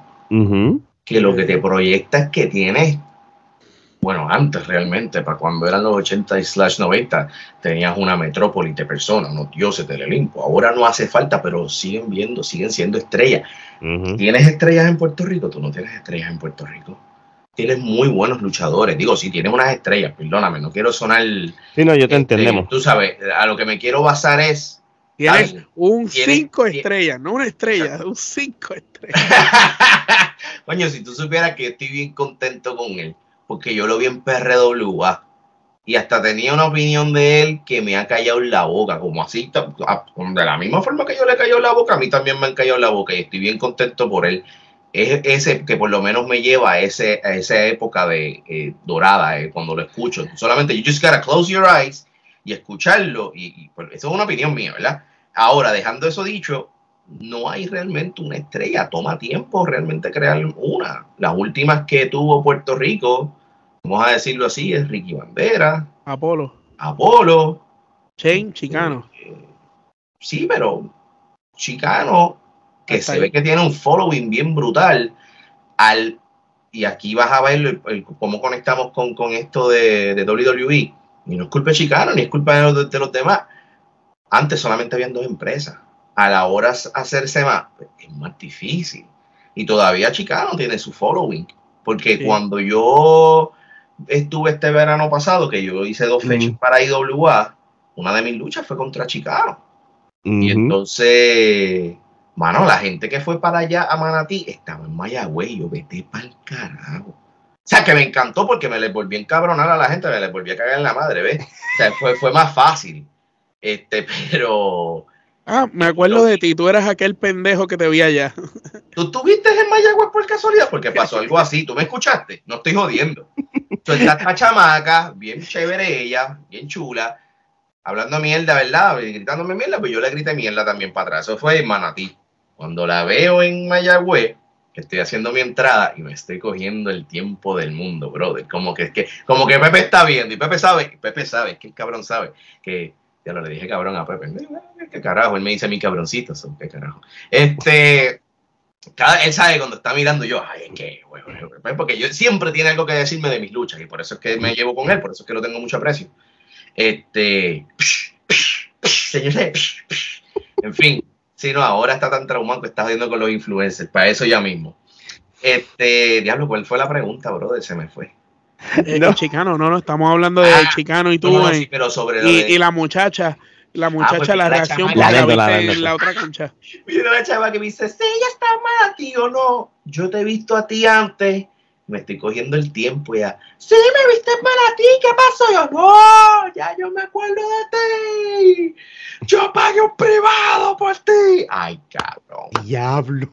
Que lo que te proyecta es que tienes bueno, antes realmente, para cuando eran los 80 y slash 90, tenías una metrópoli de personas, unos dioses del Olimpo. Ahora no hace falta, pero siguen viendo, siguen siendo estrellas. ¿Tienes estrellas en Puerto Rico? Tú no tienes estrellas en Puerto Rico. Tienes muy buenos luchadores. Digo, sí, tienes unas estrellas, perdóname, no quiero sonar. Sí, no, yo te este, entendemos. Tú sabes, a lo que me quiero basar es. Tienes un 5 estrellas, no una estrella, un 5 estrellas. Coño, si tú supieras que estoy bien contento con él porque yo lo vi en PRWA y hasta tenía una opinión de él que me ha callado en la boca, como así, de la misma forma que yo le callado en la boca, a mí también me han callado la boca y estoy bien contento por él. Es ese que por lo menos me lleva a, ese, a esa época de eh, dorada, eh, cuando lo escucho. Solamente you just gotta close your eyes y escucharlo, y, pues, eso es una opinión mía, ¿verdad? Ahora, dejando eso dicho, no hay realmente una estrella, toma tiempo realmente crear una. Las últimas que tuvo Puerto Rico, vamos a decirlo así, es Ricky Bandera. Apolo. Apolo. Shane, Chicano. Eh, sí, pero Chicano, que se ve que tiene un following bien brutal, al, y aquí vas a ver cómo conectamos con, esto de, de, WWE. Y no es culpa de Chicano, ni es culpa de los, de los demás. Antes solamente habían dos empresas. A la hora de hacerse más, es más difícil. Y todavía Chicano tiene su following. Porque cuando yo estuve este verano pasado, que yo hice dos fechas para IWA, una de mis luchas fue contra Chicano. Y entonces, mano, la gente que fue para allá a Manatí estaba en Mayagüey, yo vete para el carajo. O sea, que me encantó porque me le volví a encabronar a la gente, me le volví a cagar en la madre, ¿ves? O sea, fue, fue más fácil. Este, pero. Ah, me acuerdo de ti, tú eras aquel pendejo que te vi allá. ¿Tú estuviste en Mayagüez por casualidad? Porque pasó algo así, ¿tú me escuchaste? No estoy jodiendo. Tú esta chamaca, bien chévere ella, bien chula, hablando mierda, ¿verdad? Gritándome mierda, pues yo le grité mierda también para atrás. Eso fue en Manatí. Cuando la veo en Mayagüez, que estoy haciendo mi entrada y me estoy cogiendo el tiempo del mundo, brother. Como que, que, como que Pepe está viendo y Pepe sabe, Pepe sabe, que el cabrón sabe que ya lo le dije cabrón a Pepe. ¿Qué carajo? Él me dice mi cabroncito. ¿Qué carajo? Este. Cada, él sabe cuando está mirando yo, ay, qué porque yo siempre tiene algo que decirme de mis luchas y por eso es que me llevo con él, por eso es que lo tengo mucho aprecio. Este, en fin, si no, ahora está tan traumado que está viendo con los influencers, para eso ya mismo. Este, diablo, ¿cuál fue la pregunta, brother? Se me fue. Eh, no. Chicano, no, no, estamos hablando de ah, Chicano y tú. pero sobre y, la muchacha, la ah, muchacha, la, reacción la, la, en la otra cancha. Mira la chava que me dice, sí, ella está mal a ti o no. Yo te he visto a ti antes. Me estoy cogiendo el tiempo ya. Sí, me viste mal a ti. ¿Qué pasó? Yo, no, ya yo me acuerdo de ti. Yo pagué un privado por ti. Ay, cabrón. Diablo.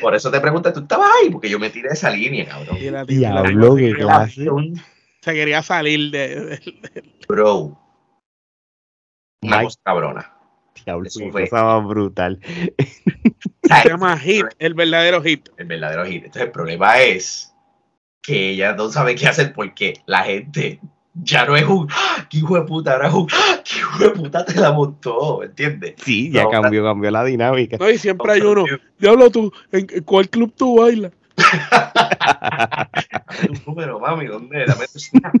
Por eso te pregunté, ¿tú estabas ahí? Porque yo me tiré esa línea, cabrón. Diablo, la- qué se clase. quería- Se quería salir de, de- Bro. Una Mike. cosa cabrona. Diablo, Eso fue. cosa más brutal. se llama hit, el verdadero hit. el verdadero hit. Entonces el problema es que ella no sabe qué hacer porque la gente ya no es un ¡Ah, qué hijo de puta, ahora es un ¡Ah, qué hijo de puta te la montó, ¿entiendes? Sí, ya No, cambió, cambió la dinámica. No, y siempre hay uno. Diablo, tú, ¿en en cuál club tú bailas? Tu número, mami, ¿dónde? Snap.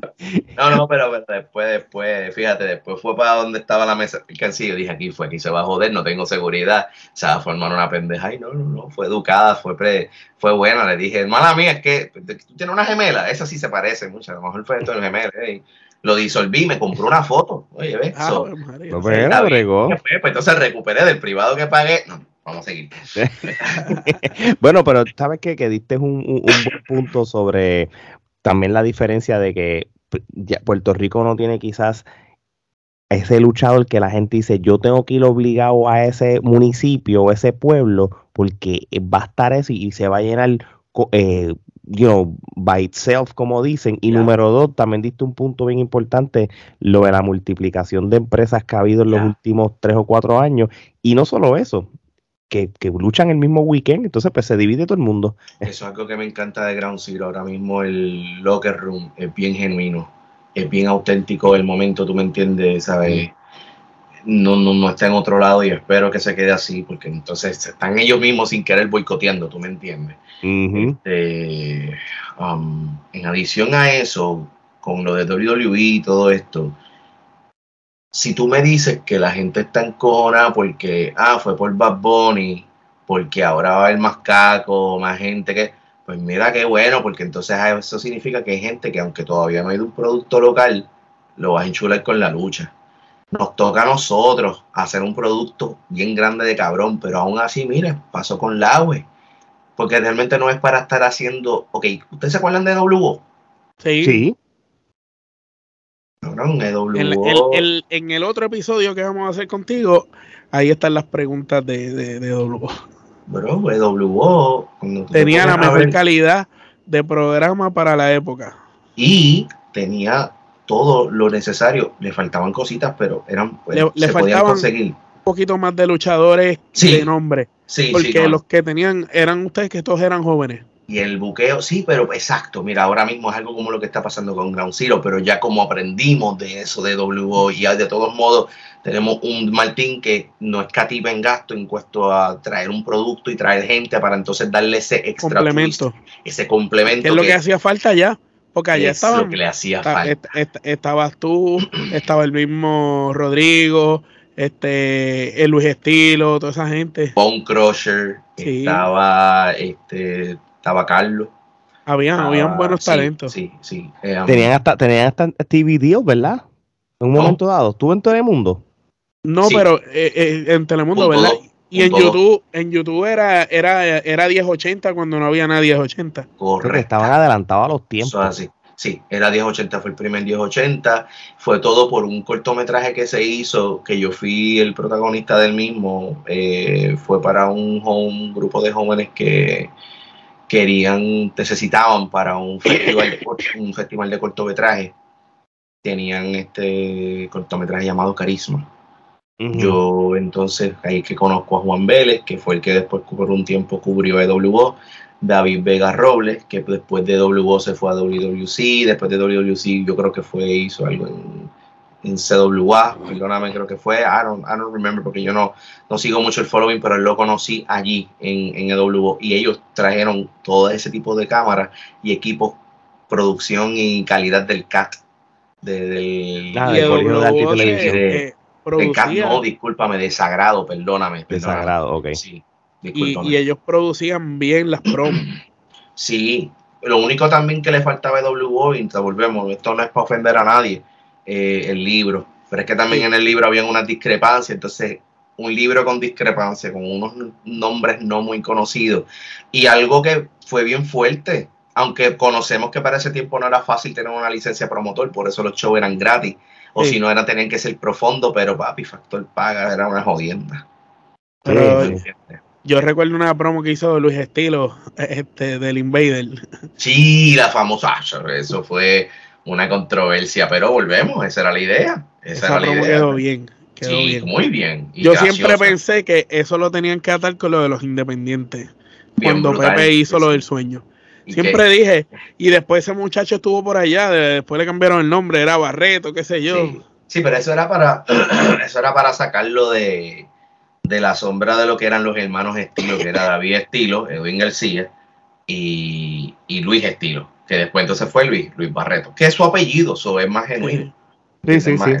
No, no, pero, pero después, después, fíjate, después fue para donde estaba la mesa el Yo dije, aquí fue, aquí se va a joder, no tengo seguridad, se va a formar una pendeja. Y no, no, no, fue educada, fue pre, fue buena. Le dije, hermana mía, es que tú tienes una gemela, esa sí se parece mucho, a lo mejor fue esto el gemela. eh. Lo disolví, me compró una foto. Oye, ves, Ah, so. No, Sí, pero está bien. bregó. ¿qué fue? Pues entonces recuperé del privado que pagué. No, vamos a seguir. Bueno, pero sabes qué? que diste un, un- un buen punto sobre también la diferencia de que ya Puerto Rico no tiene quizás ese luchador que la gente dice yo tengo que ir obligado a ese municipio o ese pueblo porque va a estar eso y, se va a llenar eh, you know, by itself como dicen y número dos también diste un punto bien importante lo de la multiplicación de empresas que ha habido en los últimos tres o cuatro años y no solo eso que, que luchan el mismo weekend, entonces pues se divide todo el mundo. Eso es algo que me encanta de Ground Zero. Ahora mismo el locker room es bien genuino, es bien auténtico el momento, tú me entiendes, ¿sabes? No, no, no está en otro lado y espero que se quede así, porque entonces están ellos mismos sin querer boicoteando, tú me entiendes. Ujú. Este, um, en adición a eso, con lo de WWE y todo esto, si tú me dices que la gente está encojonada porque, ah, fue por Bad Bunny, porque ahora va a haber más caco, más gente que, pues mira qué bueno, porque entonces ah, eso significa que hay gente que aunque todavía no hay de un producto local, lo vas a enchular con la lucha. Nos toca a nosotros hacer un producto bien grande de cabrón, pero aún así, mire, pasó con la web. Porque realmente no es para estar haciendo. Ok, ¿ustedes se acuerdan de WO? Sí. Sí, Cabrón, el- el- en el otro episodio que vamos a hacer contigo, ahí están las preguntas de, de, de W. Bro, EWO. te Tenía la mejor ver- calidad de programa para la época. Y tenía todo lo necesario. Le faltaban cositas, pero eran. pues, Le- le se podían conseguir. Un poquito más de luchadores Sí. de nombre. Sí, Porque sí, no. los que tenían eran ustedes que todos eran jóvenes. Y el buqueo, sí, pero exacto. Mira, ahora mismo es algo como lo que está pasando con Ground Zero, pero ya como aprendimos de eso de WO y de todos modos tenemos un Martín que no escatima en gasto en cuanto a traer un producto y traer gente para entonces darle ese extra Complemento. twist, ese complemento es lo que hacía falta ya. Porque allá es estaban. lo que le hacía falta. est- est- estabas tú, estaba el mismo Rodrigo, este, el Luis Estilo, toda esa gente. Bone Crusher, Sí. estaba este estaba Carlos. Habían, estaba- habían buenos sí, talentos. Sí, sí. eh, tenían hasta, tenían hasta TV Deal, ¿verdad? En un No. momento dado. ¿Estuvo en Telemundo? No, Sí. pero eh, eh, en Telemundo, Punto ¿verdad? dos, Y en. YouTube, en YouTube era, era, era 1080 cuando no había nada 1080. Creo que correcto. estaban adelantados a los Eso tiempos. es así. Sí, era 1080, fue el primer 1080. Fue todo por un cortometraje que se hizo, que yo fui el protagonista del mismo. eh, fue para un, jo- un grupo de jóvenes que querían, necesitaban para un festival de, un festival de cortometraje. Tenían este cortometraje llamado Carisma. Yo entonces ahí que conozco a Juan Vélez, que fue el que después por un tiempo cubrió EWO, David Vega Robles, que después de WO se fue a WWC, después de WWC yo creo que fue, hizo algo en, en CWA, perdóname, creo que fue, I don't, I don't remember porque yo no, no sigo mucho el following, pero lo conocí allí en, en EWO y ellos trajeron todo ese tipo de cámaras y equipos, producción y calidad del CAT. De, del, Ah, el Colegio de Televisión. eh, del CAT, producía, no, discúlpame, desagrado, perdóname. Desagrado, ok. Sí, y, ellos producían bien las promos. Sí, lo único también que le faltaba a WO, y te volvemos, esto no es para ofender a nadie, eh, el libro. Pero es que también Sí. en el libro había unas discrepancias, entonces un libro con discrepancia, con unos nombres no muy conocidos. Y algo que fue bien fuerte aunque conocemos que para ese tiempo no era fácil tener una licencia promotor, por eso los shows eran gratis, o Sí. si no era tener que ser profundo, pero papi, Factor paga, era una jodienda. Pero Sí, yo recuerdo una promo que hizo Luis Estilo este, del Invader. Sí, la famosa, eso fue una controversia, pero volvemos, esa era la idea. Esa, Esa era la idea. quedó bien. Quedó sí, bien. muy bien. y Yo siempre pensé que eso lo tenían que atar con lo de los independientes. Bien cuando brutal, Pepe hizo lo del sueño. Siempre dije, y después ese muchacho estuvo por allá, de- después le cambiaron el nombre, era Barreto, qué sé yo. Sí, sí, pero eso era para eso era para sacarlo de, de la sombra de lo que eran los hermanos Estilo, que era David Estilo, Edwin García y, y Luis Estilo, que después entonces fue Luis, Luis Barreto, que es su apellido, eso es más genuino. sí, sí. Sí.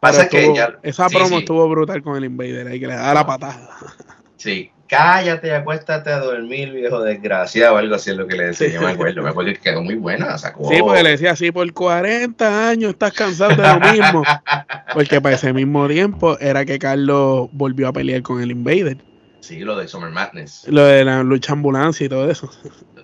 Pasa Pero que estuvo- ya, esa sí, promo sí, estuvo brutal con el Invader, ahí que le da la patada. sí. cállate y acuéstate a dormir, viejo desgraciado, o algo así es lo que le decía, Sí. yo me acuerdo, me acuerdo que quedó muy buena, sacó... Sí, porque le decía así, por 40 años estás cansado de lo mismo. Porque para ese mismo tiempo era que Carlos volvió a pelear con el Invader. Sí, lo de Summer Madness. Lo de la lucha ambulancia y todo eso.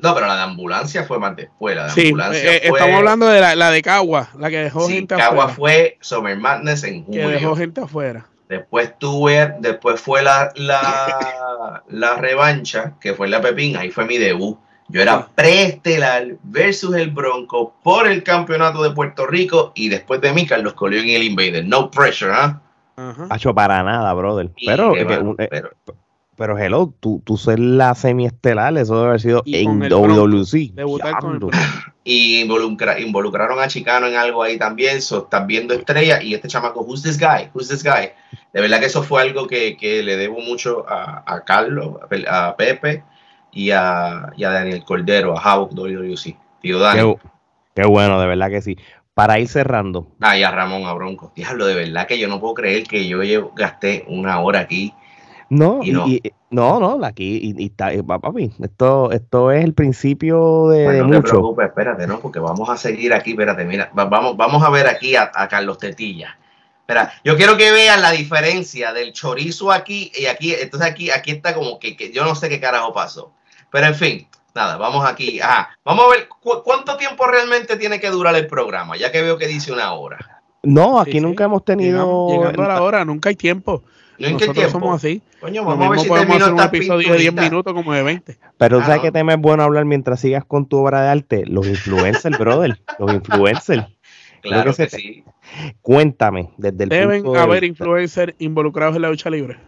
No, pero la de ambulancia fue más después, la de Sí, ambulancia eh, fue... estamos hablando de la, la de Cagua, la que dejó Sí, gente Cagua afuera. fue Summer Madness en Que julio. dejó gente afuera. Después tuve, después fue la, la, la revancha, que fue en la Pepín, ahí fue mi debut. Yo era preestelar versus el Bronco por el campeonato de Puerto Rico y después de mí Carlos Colión y el Invader. No pressure, ¿ah? Ajá. Hacho, para nada, brother. Que que eh, pero- pero hello, tú, tú ser la semiestelar, eso debe haber sido Y en WWC. y involucra- involucraron a Chicano en algo ahí también, so, están viendo estrellas y este chamaco, who's this guy, who's this guy, de verdad que eso fue algo que, que le debo mucho a, a Carlos, a Pe- a Pepe y a, y a Daniel Cordero, a Havoc WWC, tío Dani, Qué, qué bueno, de verdad que sí. Para ir cerrando, ah, y a Ramón, a Bronco, diablo, de verdad que yo no puedo creer que yo llevo- gasté una hora aquí, no, Y no. y- no, no, aquí, y, y está, y, papi, esto, esto es el principio de, de Bueno, no te mucho. preocupes, espérate, ¿no? Porque vamos a seguir aquí, espérate, mira, va- vamos, vamos a ver aquí a, a Carlos Tetilla. Espera, yo quiero que vean la diferencia del chorizo aquí y aquí, entonces aquí, aquí está como que, que yo no sé qué carajo pasó. Pero en fin, nada, vamos aquí. Ajá, vamos a ver cu- cuánto tiempo realmente tiene que durar el programa, ya que veo que dice una hora. No, aquí Sí, sí. nunca hemos tenido. Llegando a la hora, nunca hay tiempo. ¿No en qué Nosotros tiempo? somos así. Coño, vamos a ver mismo si podemos hacer un episodio de 10 pinturita. minutos como de 20. Pero Ah, ¿sabes qué tema es bueno hablar mientras sigas con tu obra de arte? Los influencers, brother. Los influencers. Claro que sí. Cuéntame, desde el Deben punto haber influencers involucrados en la lucha libre.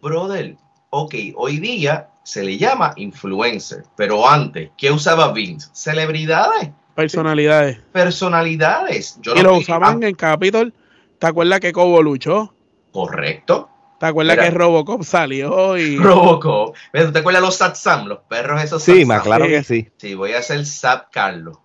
Brother, ok, hoy día se le llama influencer, pero antes, ¿qué usaba Vince? Celebridades, Personalidades. personalidades. Yo y no lo usaban ah, en Capitol. ¿Te acuerdas que Cobo luchó? correcto. ¿Te acuerdas Mira. que Robocop salió y Robocop. ¿Te acuerdas los Satsam? Los perros esos Sí, más claro Sí. que sí. Sí, voy a hacer Sat Carlos.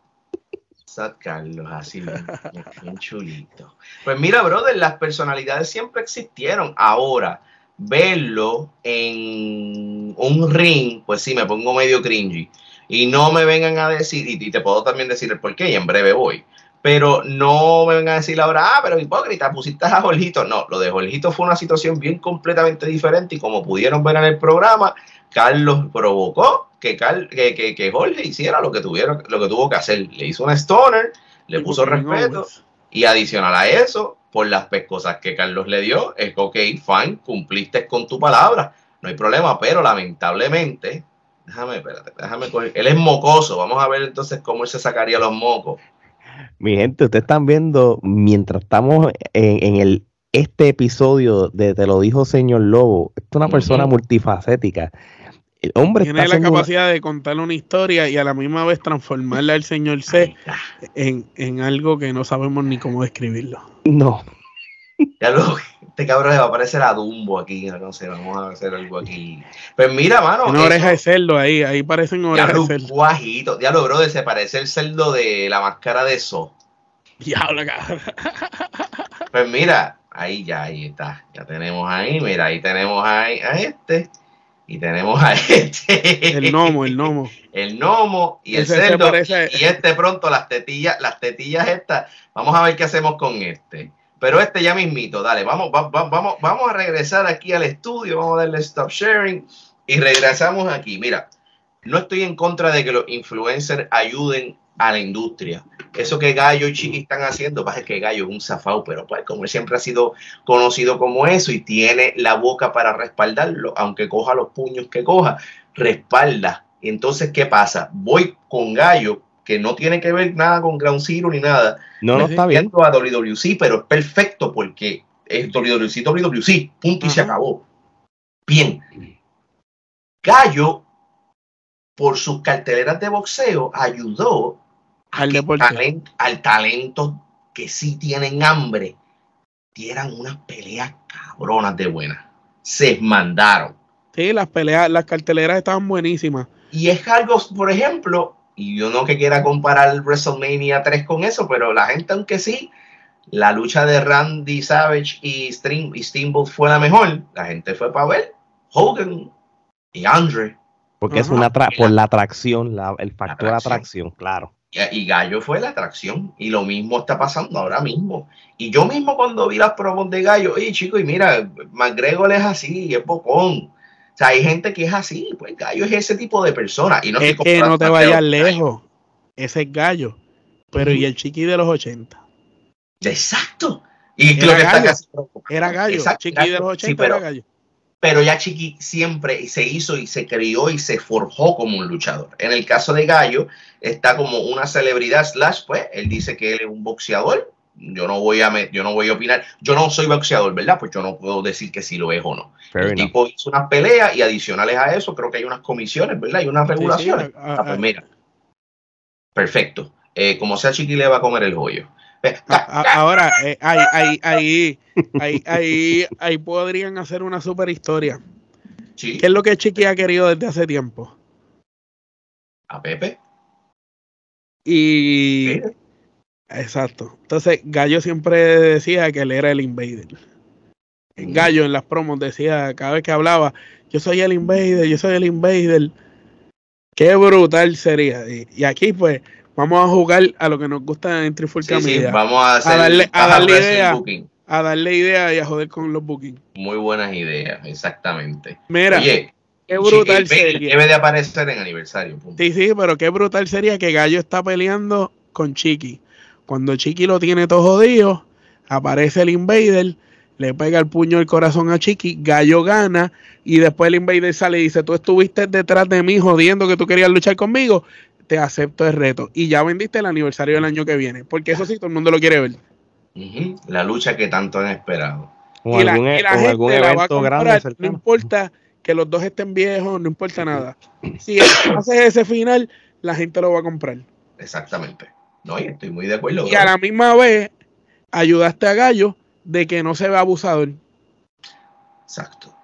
Sat Carlos, así bien, bien chulito. Pues mira, brother, las personalidades siempre existieron. Ahora, verlo en un ring, pues sí, me pongo medio cringy. Y no me vengan a decir, y, y te puedo también decir el porqué, y en breve voy. Pero no me vengan a decir ahora, ah, pero hipócrita, pusiste a Jorgito. No, lo de Jorgito fue una situación bien completamente diferente. Y como pudieron ver en el programa, Carlos provocó que, Car- que, que, que Jorge hiciera lo que, tuvieron, lo que tuvo que hacer. Le hizo un stoner, le puso respeto. Owens. Y adicional a eso, por las pescosas que Carlos le dio, es que, ok, fine, cumpliste con tu palabra, no hay problema, pero lamentablemente, déjame, espérate, déjame coger, él es mocoso, vamos a ver entonces cómo él se sacaría los mocos. Mi gente, ustedes están viendo, mientras estamos en, en el este episodio de Te lo dijo señor Lobo, esta es una persona multifacética. El hombre Tiene está la una- capacidad de contar una historia y a la misma vez transformarla al señor C en, en algo que no sabemos ni cómo describirlo. No, Ya lo, este cabrón le va a parecer a Dumbo aquí, no sé, vamos a hacer algo aquí. Pues mira, mano, Una eso- oreja de cerdo ahí, ahí parecen orejas de cerdo. guajito, diablo, brother, se parece el cerdo de la máscara de So. Diablo, cabrón. Pues mira, ahí ya, ahí está. Ya tenemos ahí, mira, ahí tenemos ahí a este. Y tenemos a este. El gnomo, el gnomo. El gnomo y el Ese se cerdo. parece- Y este pronto, las tetillas, las tetillas estas. Vamos a ver qué hacemos con este. Pero este ya mismito, dale, vamos, va- va- vamos, vamos a regresar aquí al estudio, vamos a darle stop sharing y regresamos aquí. Mira, no estoy en contra de que los influencers ayuden a la industria. Eso que Gallo y Chiqui están haciendo, pasa que Gallo es un zafao, pero pues como él siempre ha sido conocido como eso y tiene la boca para respaldarlo, aunque coja los puños que coja, respalda. Entonces, ¿qué pasa? Voy con Gallo, que no tiene que ver nada con Ground Zero ni nada. No, no está bien. A WWC, pero es perfecto porque es WWC, WWC, punto y se acabó. Bien. Gallo, por sus carteleras de boxeo, ayudó al, talento, al talento que sí tienen hambre dieran unas peleas cabronas de buenas. Se mandaron. Sí, las peleas, las carteleras estaban buenísimas. Y es algo, por ejemplo, y yo no que quiera comparar WrestleMania 3 con eso, pero la gente, aunque sí, la lucha de Randy Savage y, y Steamboat fue la mejor, la gente fue para ver Hogan y Andre. Porque es una por la atracción, el factor de atracción, claro. Y, Gallo fue la atracción. Y lo mismo está pasando ahora mismo. Y yo mismo cuando vi las promos de Gallo, oye chico, y mira, McGregor es así, es bocón. O sea, hay gente que es así, pues Gallo es ese tipo de persona. Y no es que no te vayas lejos. Ese es Gallo. Pero ¿y el chiqui de los 80? Exacto. Y era, gallo, era gallo. chiqui de los 80 era gallo pero ya Chiqui siempre se hizo y se crió y se forjó como un luchador. En el caso de Gallo, está como una celebridad slash, pues, él dice que él es un boxeador. Yo no voy a yo no voy a opinar. Yo no soy boxeador, ¿verdad? Pues yo no puedo decir que sí lo es o no. el tipo hizo unas peleas y adicionales a eso, creo que hay unas comisiones, ¿verdad? Hay unas regulaciones. Ah, ah, pues mira. Perfecto. Eh, como sea, Chiqui le va a comer el joyo. Ahora, eh, ahí, ahí, ahí, ahí, podrían hacer una super historia. ¿Qué es lo que Chiqui ha querido desde hace tiempo? A Pepe. Y. Exacto. Entonces, Gallo siempre decía que él era el invader. Gallo en las promos decía, cada vez que hablaba, yo soy el invader, yo soy el invader. Qué brutal sería. y aquí, pues, vamos a jugar a lo que nos gusta en Trifulca vamos a, hacer, darle, a darle idea, a darle idea y a joder con los bookings. Muy buenas ideas, exactamente. Mira, Oye, qué brutal sería. Debe de aparecer en aniversario. Sí, sí, pero qué brutal sería que Gallo está peleando con Chiqui. Cuando Chiqui lo tiene todo jodido, aparece el Invader, le pega el puño al corazón a Chiqui, Gallo gana y después el Invader sale y dice, tú estuviste detrás de mí jodiendo que tú querías luchar conmigo, te acepto el reto. Y ya vendiste el aniversario del año que viene, porque eso sí, todo el mundo lo quiere ver. La lucha que tanto han esperado. O y algún, la, e- evento grande. No importa que los dos estén viejos, no importa nada. Si haces ese final, la gente lo va a comprar. Exactamente. No, y estoy muy de acuerdo. Y a la misma vez, ayudaste a Gallo de que no se vea abusador. Exacto.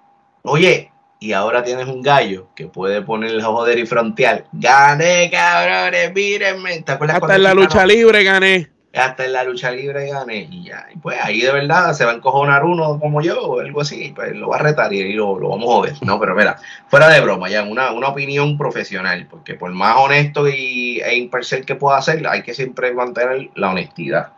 Oye, y ahora tienes un gallo que puede poner el joder y frontear. Gané, cabrones, mírenme. ¿Te acuerdas Hasta en la lucha libre gané. Hasta en la lucha libre gané. Y ya, y pues ahí de verdad se va a encojonar uno como yo o algo así. Pues lo va a retar y lo, lo vamos a joder. No, pero mira, fuera de broma, ya una, una opinión profesional. Porque por más honesto y, e imparcial que pueda ser, hay que siempre mantener la honestidad.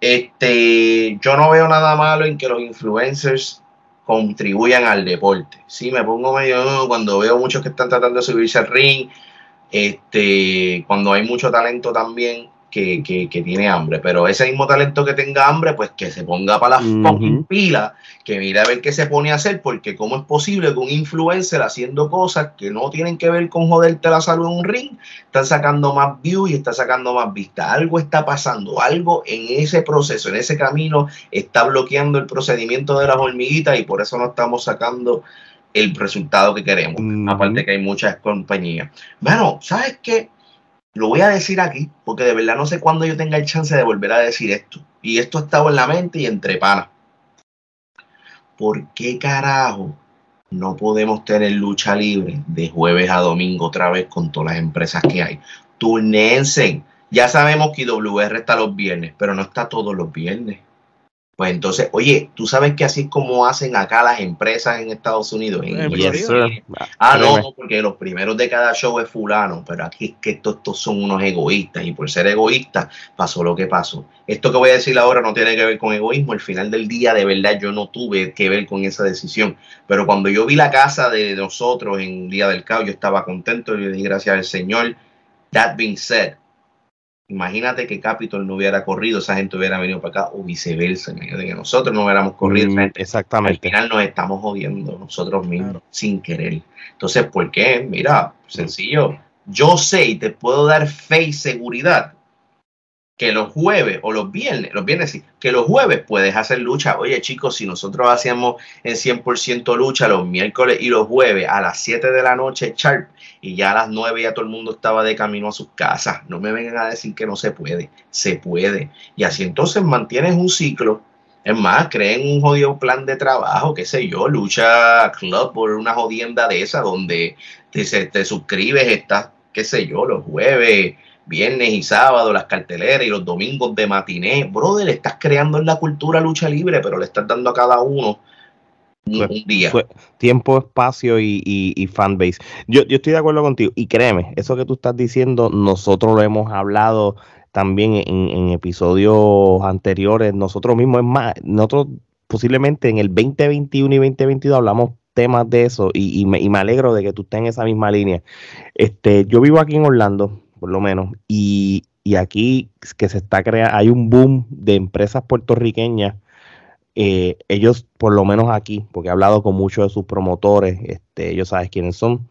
Este, yo no veo nada malo en que los influencers contribuyan al deporte. Sí, me pongo medio cuando veo muchos que están tratando de subirse al ring, este, cuando hay mucho talento también que, que, tiene hambre, pero ese mismo talento que tenga hambre, pues que se ponga para la uh pila, que mire a ver qué se pone a hacer, porque cómo es posible que un influencer haciendo cosas que no tienen que ver con joderte la salud en un ring, está sacando más views y está sacando más vista. Algo está pasando, algo en ese proceso, en ese camino, está bloqueando el procedimiento de las hormiguitas y por eso no estamos sacando el resultado que queremos. Aparte que hay muchas compañías. Bueno, ¿sabes qué? Lo voy a decir aquí, porque de verdad no sé cuándo yo tenga el chance de volver a decir esto. Y esto ha estado en la mente y entre panas. ¿Por qué carajo no podemos tener lucha libre de jueves a domingo otra vez con todas las empresas que hay? Turnense. Ya sabemos que IWR está los viernes, pero no está todos los viernes. Pues entonces, oye, tú sabes que así es como hacen acá las empresas en Estados Unidos. En- sí. Ah, Créeme. no, porque los primeros de cada show es fulano, pero aquí es que estos, estos son unos egoístas y por ser egoístas pasó lo que pasó. Esto que voy a decir ahora no tiene que ver con egoísmo, al final del día de verdad yo no tuve que ver con esa decisión, pero cuando yo vi la casa de nosotros en Día del Cabo, yo estaba contento y le di gracias al Señor. That being said, imagínate que Capitol no hubiera corrido, esa gente hubiera venido para acá o viceversa, imagínate que nosotros no hubiéramos corrido, Mm, gente al exactamente. final nos estamos jodiendo nosotros mismos Claro. sin querer. Entonces, ¿por qué? Mira, sencillo. Yo sé y te puedo dar fe y seguridad que los jueves o los viernes, los viernes sí, que los jueves puedes hacer lucha. Oye, chicos, si nosotros hacíamos en 100% lucha los miércoles y los jueves a las 7 de la noche, sharp, y ya a las 9 ya todo el mundo estaba de camino a sus casas. No me vengan a decir que no se puede. Se puede. Y así entonces mantienes un ciclo es más, creen un jodido plan de trabajo, qué sé yo, lucha club por una jodienda de esa donde te, te suscribes, estás, qué sé yo, los jueves, viernes y sábado, las carteleras y los domingos de matiné. Brother, estás creando en la cultura lucha libre, pero le estás dando a cada uno un, día. tiempo, espacio y, y, y fanbase. Yo, yo estoy de acuerdo contigo. Y créeme, eso que tú estás diciendo, nosotros lo hemos hablado también en, en episodios anteriores. Nosotros mismos, es más, nosotros posiblemente en el 2021 y 2022 hablamos temas de eso y, y me, y me alegro de que tú estés en esa misma línea. Este, yo vivo aquí en Orlando, por lo menos, y, y aquí que se está creando, hay un boom de empresas puertorriqueñas eh, ellos, por lo menos aquí, porque he hablado con muchos de sus promotores, este, ellos saben quiénes son,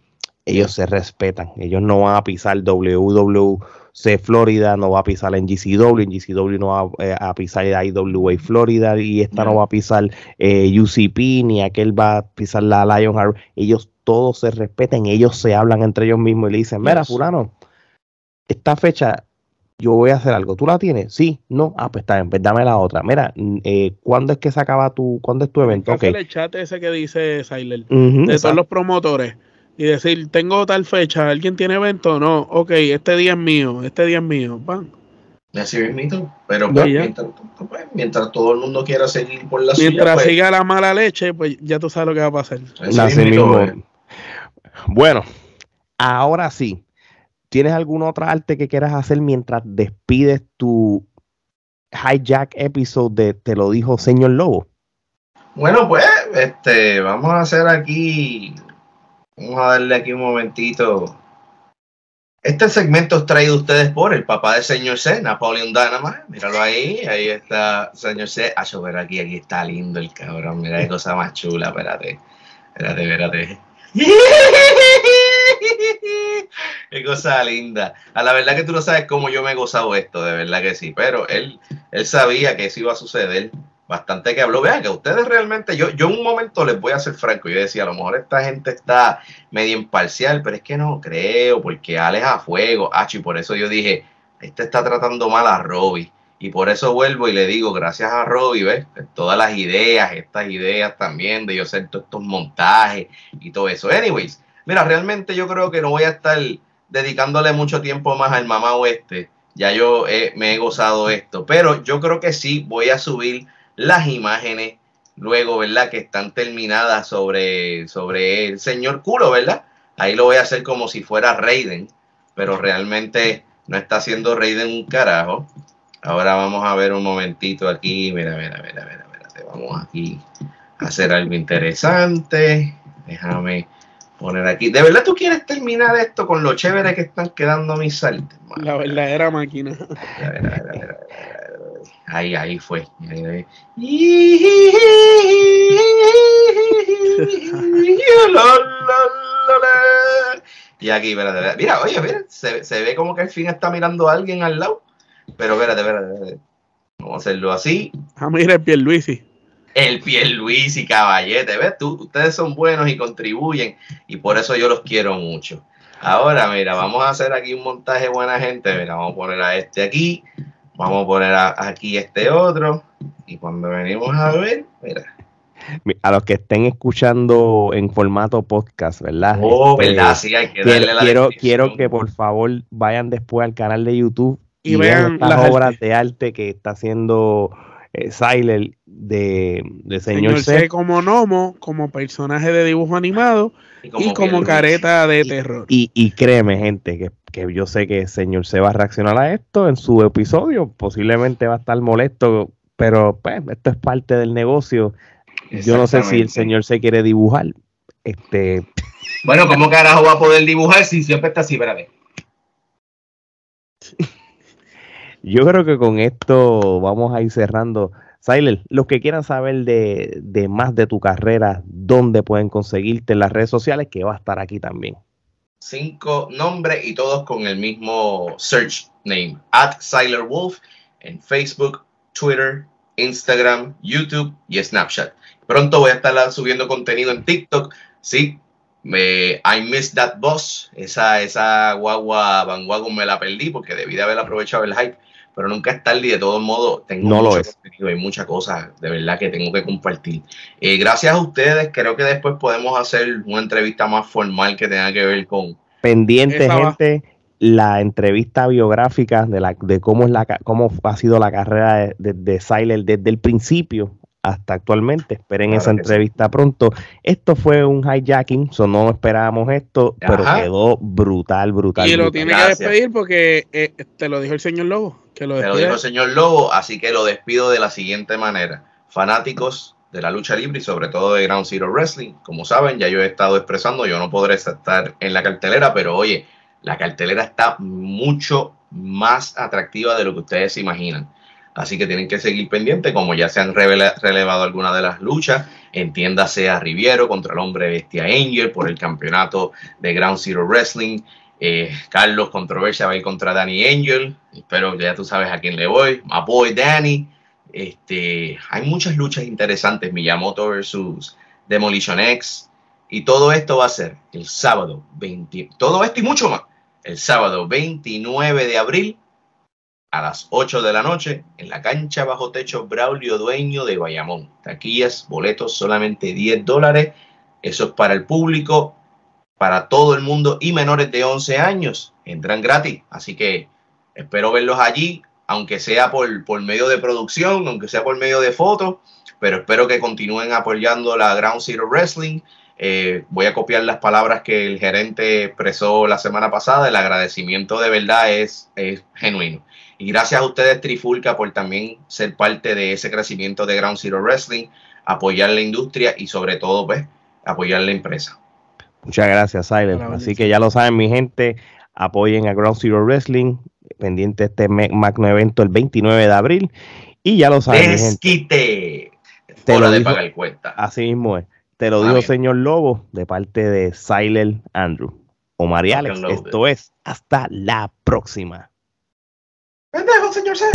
ellos se respetan, ellos no van a pisar WWC Florida, no va a pisar en GCW, en GCW no va eh, a pisar IWA Florida y esta no No. va a pisar eh, UCP, ni aquel va a pisar la Lion Heart, ellos todos se respetan, ellos se hablan entre ellos mismos y le dicen, mira, fulano, esta fecha yo voy a hacer algo. ¿Tú la tienes? Sí, no. Ah, pues está bien, pues dame la otra. Mira, eh, ¿cuándo es que se acaba tu, cuándo es tu evento? Ok. Hacer el chat ese que dice Siler. Ujú, de todos los promotores y decir, tengo tal fecha, ¿alguien tiene evento? No, ok, este día es mío, este día es mío. Pan. Así mismito. Pero pues, mientras, pues, mientras todo el mundo quiera seguir por la suya, Mientras pues, siga la mala leche, pues ya tú sabes lo que va a pasar. así mismo. Bueno, ahora sí. ¿Tienes alguna otra arte que quieras hacer mientras despides tu hijack episode de Te lo dijo señor Lobo? Bueno, pues, este, vamos a hacer aquí, vamos a darle aquí un momentito. Este segmento es traído a ustedes por el papá del señor C, Napoleon Dynamite. Míralo ahí, ahí está señor C. Ah, yo, pero aquí, aquí está lindo el cabrón. Mira qué cosa más chula, espérate. Espérate, espérate. Qué cosa linda. A la verdad que tú no sabes cómo yo me he gozado esto, de verdad que sí. Pero él, él sabía que eso iba a suceder. Bastante que habló. Vean que ustedes realmente, yo, yo en un momento les voy a ser franco. Yo decía, a lo mejor esta gente está medio imparcial, pero es que no creo, porque Alex a fuego. Y por eso yo dije, este está tratando mal a Robbie. Y por eso vuelvo y le digo, gracias a Robbie. Todas las ideas, estas ideas también de yo hacer todos estos montajes y todo eso. Anyways, mira, realmente yo creo que no voy a estar dedicándole mucho tiempo más al mamá oeste. Ya yo me he gozado esto, pero yo creo que sí voy a subir las imágenes luego, ¿verdad? Que están terminadas sobre, sobre el señor culo, ¿verdad? Ahí lo voy a hacer como si fuera Raiden, pero realmente no está haciendo Raiden un carajo. Ahora vamos a ver un momentito aquí. Mira, mira, mira, mira, mira. Vamos aquí a hacer algo interesante. Déjame poner aquí. ¿De verdad tú quieres terminar esto con lo chévere que están quedando mis saltos? La verdadera máquina. Mira, mira, mira, mira. Ahí, ahí fue. Ahí, ahí. Y aquí, espérate, espérate. Mira, oye, mira, se, se ve como que al fin está mirando a alguien al lado. Pero espérate, espérate, espérate. Vamos a hacerlo así. Ah, mira el Pierluisi. El Luis y Caballete, ¿ves? Tú, ustedes son buenos y contribuyen y por eso yo los quiero mucho. Ahora, mira, vamos a hacer aquí un montaje buena gente. Mira, vamos a poner a este aquí, vamos a poner a- aquí este otro y cuando venimos a ver, mira. Mi- A los que estén escuchando en formato podcast, ¿verdad? Oh, Este, verdad, sí, hay que quiero, darle la quiero, descripción. quiero que por favor vayan después al canal de YouTube Y y, vean las obras de arte que está haciendo eh, Siler de, de Señor, Señor, C. C. como Nomo, como personaje de dibujo animado y como careta de terror. Y, y créeme, gente, que, que yo sé que Señor C va a reaccionar a esto en su episodio. Posiblemente va a estar molesto, pero pues esto es parte del negocio. Yo no sé si el. Señor C quiere dibujar. Este, Bueno, ¿cómo carajo va a poder dibujar si siempre está así, espérate? Yo creo que con esto vamos a ir cerrando. Siler, los que quieran saber de, de más de tu carrera, dónde pueden conseguirte en las redes sociales, que va a estar aquí también. Cinco nombres y todos con el mismo search name. At Siler Wolf en Facebook, Twitter, Instagram, YouTube y Snapchat. Pronto voy a estar subiendo contenido en TikTok. Sí, me, I missed that boss. Esa, esa guagua Van Wagon me la perdí porque debí de haber aprovechado el hype. Pero nunca es tarde y de todos modos tengo No lo es. contenido y muchas cosas de verdad que tengo que compartir. Eh, gracias a ustedes, creo que después podemos hacer una entrevista más formal que tenga que ver con, Pendiente, gente, la entrevista biográfica de, la, de cómo, es la, ca- cómo ha sido la carrera de, de, de Siler desde el principio hasta actualmente. Esperen Claro esa sí. entrevista pronto. Esto fue un hijacking, so no esperábamos esto, pero quedó brutal, brutal. Y lo brutal. tiene Gracias. que despedir porque eh, te lo dijo el señor Lobo. Que lo Te lo dijo el señor Lobo, así que lo despido de la siguiente manera. Fanáticos de la lucha libre y sobre todo de Ground Zero Wrestling, como saben, ya yo he estado expresando, yo no podré estar en la cartelera, pero oye, la cartelera está mucho más atractiva de lo que ustedes se imaginan. Así que tienen que seguir pendientes, como ya se han relevado algunas de las luchas. Entiéndase a Riviero contra el hombre bestia Angel por el campeonato de Ground Zero Wrestling. Eh, Carlos Controversia va a ir contra Danny Angel. Espero que ya tú sabes a quién le voy. My boy Danny. Este, hay muchas luchas interesantes. Miyamoto versus Demolition X. Y todo esto va a ser el sábado 20. Todo esto y mucho más. El sábado 29 de abril a las 8 de la noche en la cancha bajo techo Braulio Dueño de Bayamón. Taquillas, boletos solamente 10 dólares. Eso es para el público, para todo el mundo y menores de 11 años. Entran gratis. Así que espero verlos allí, aunque sea por, por medio de producción, aunque sea por medio de fotos. Pero espero que continúen apoyando la Ground Zero Wrestling. Eh, voy a copiar las palabras que el gerente expresó la semana pasada. El agradecimiento de verdad es, es genuino. Y gracias a ustedes, Trifulca, por también ser parte de ese crecimiento de Ground Zero Wrestling, apoyar la industria y sobre todo, pues, apoyar la empresa. Muchas gracias, Siler. La Así que ya lo saben, mi gente, apoyen a Ground Zero Wrestling, pendiente de este magno evento el 29 de abril. Y ya lo saben, Desquite. Te Hora lo de dijo- pagar cuenta. así mismo es. Te lo Ah, dijo bien. señor Lobo de parte de Siler Andrew. Omar y Alex, esto es hasta la próxima. Pendejo, señor C.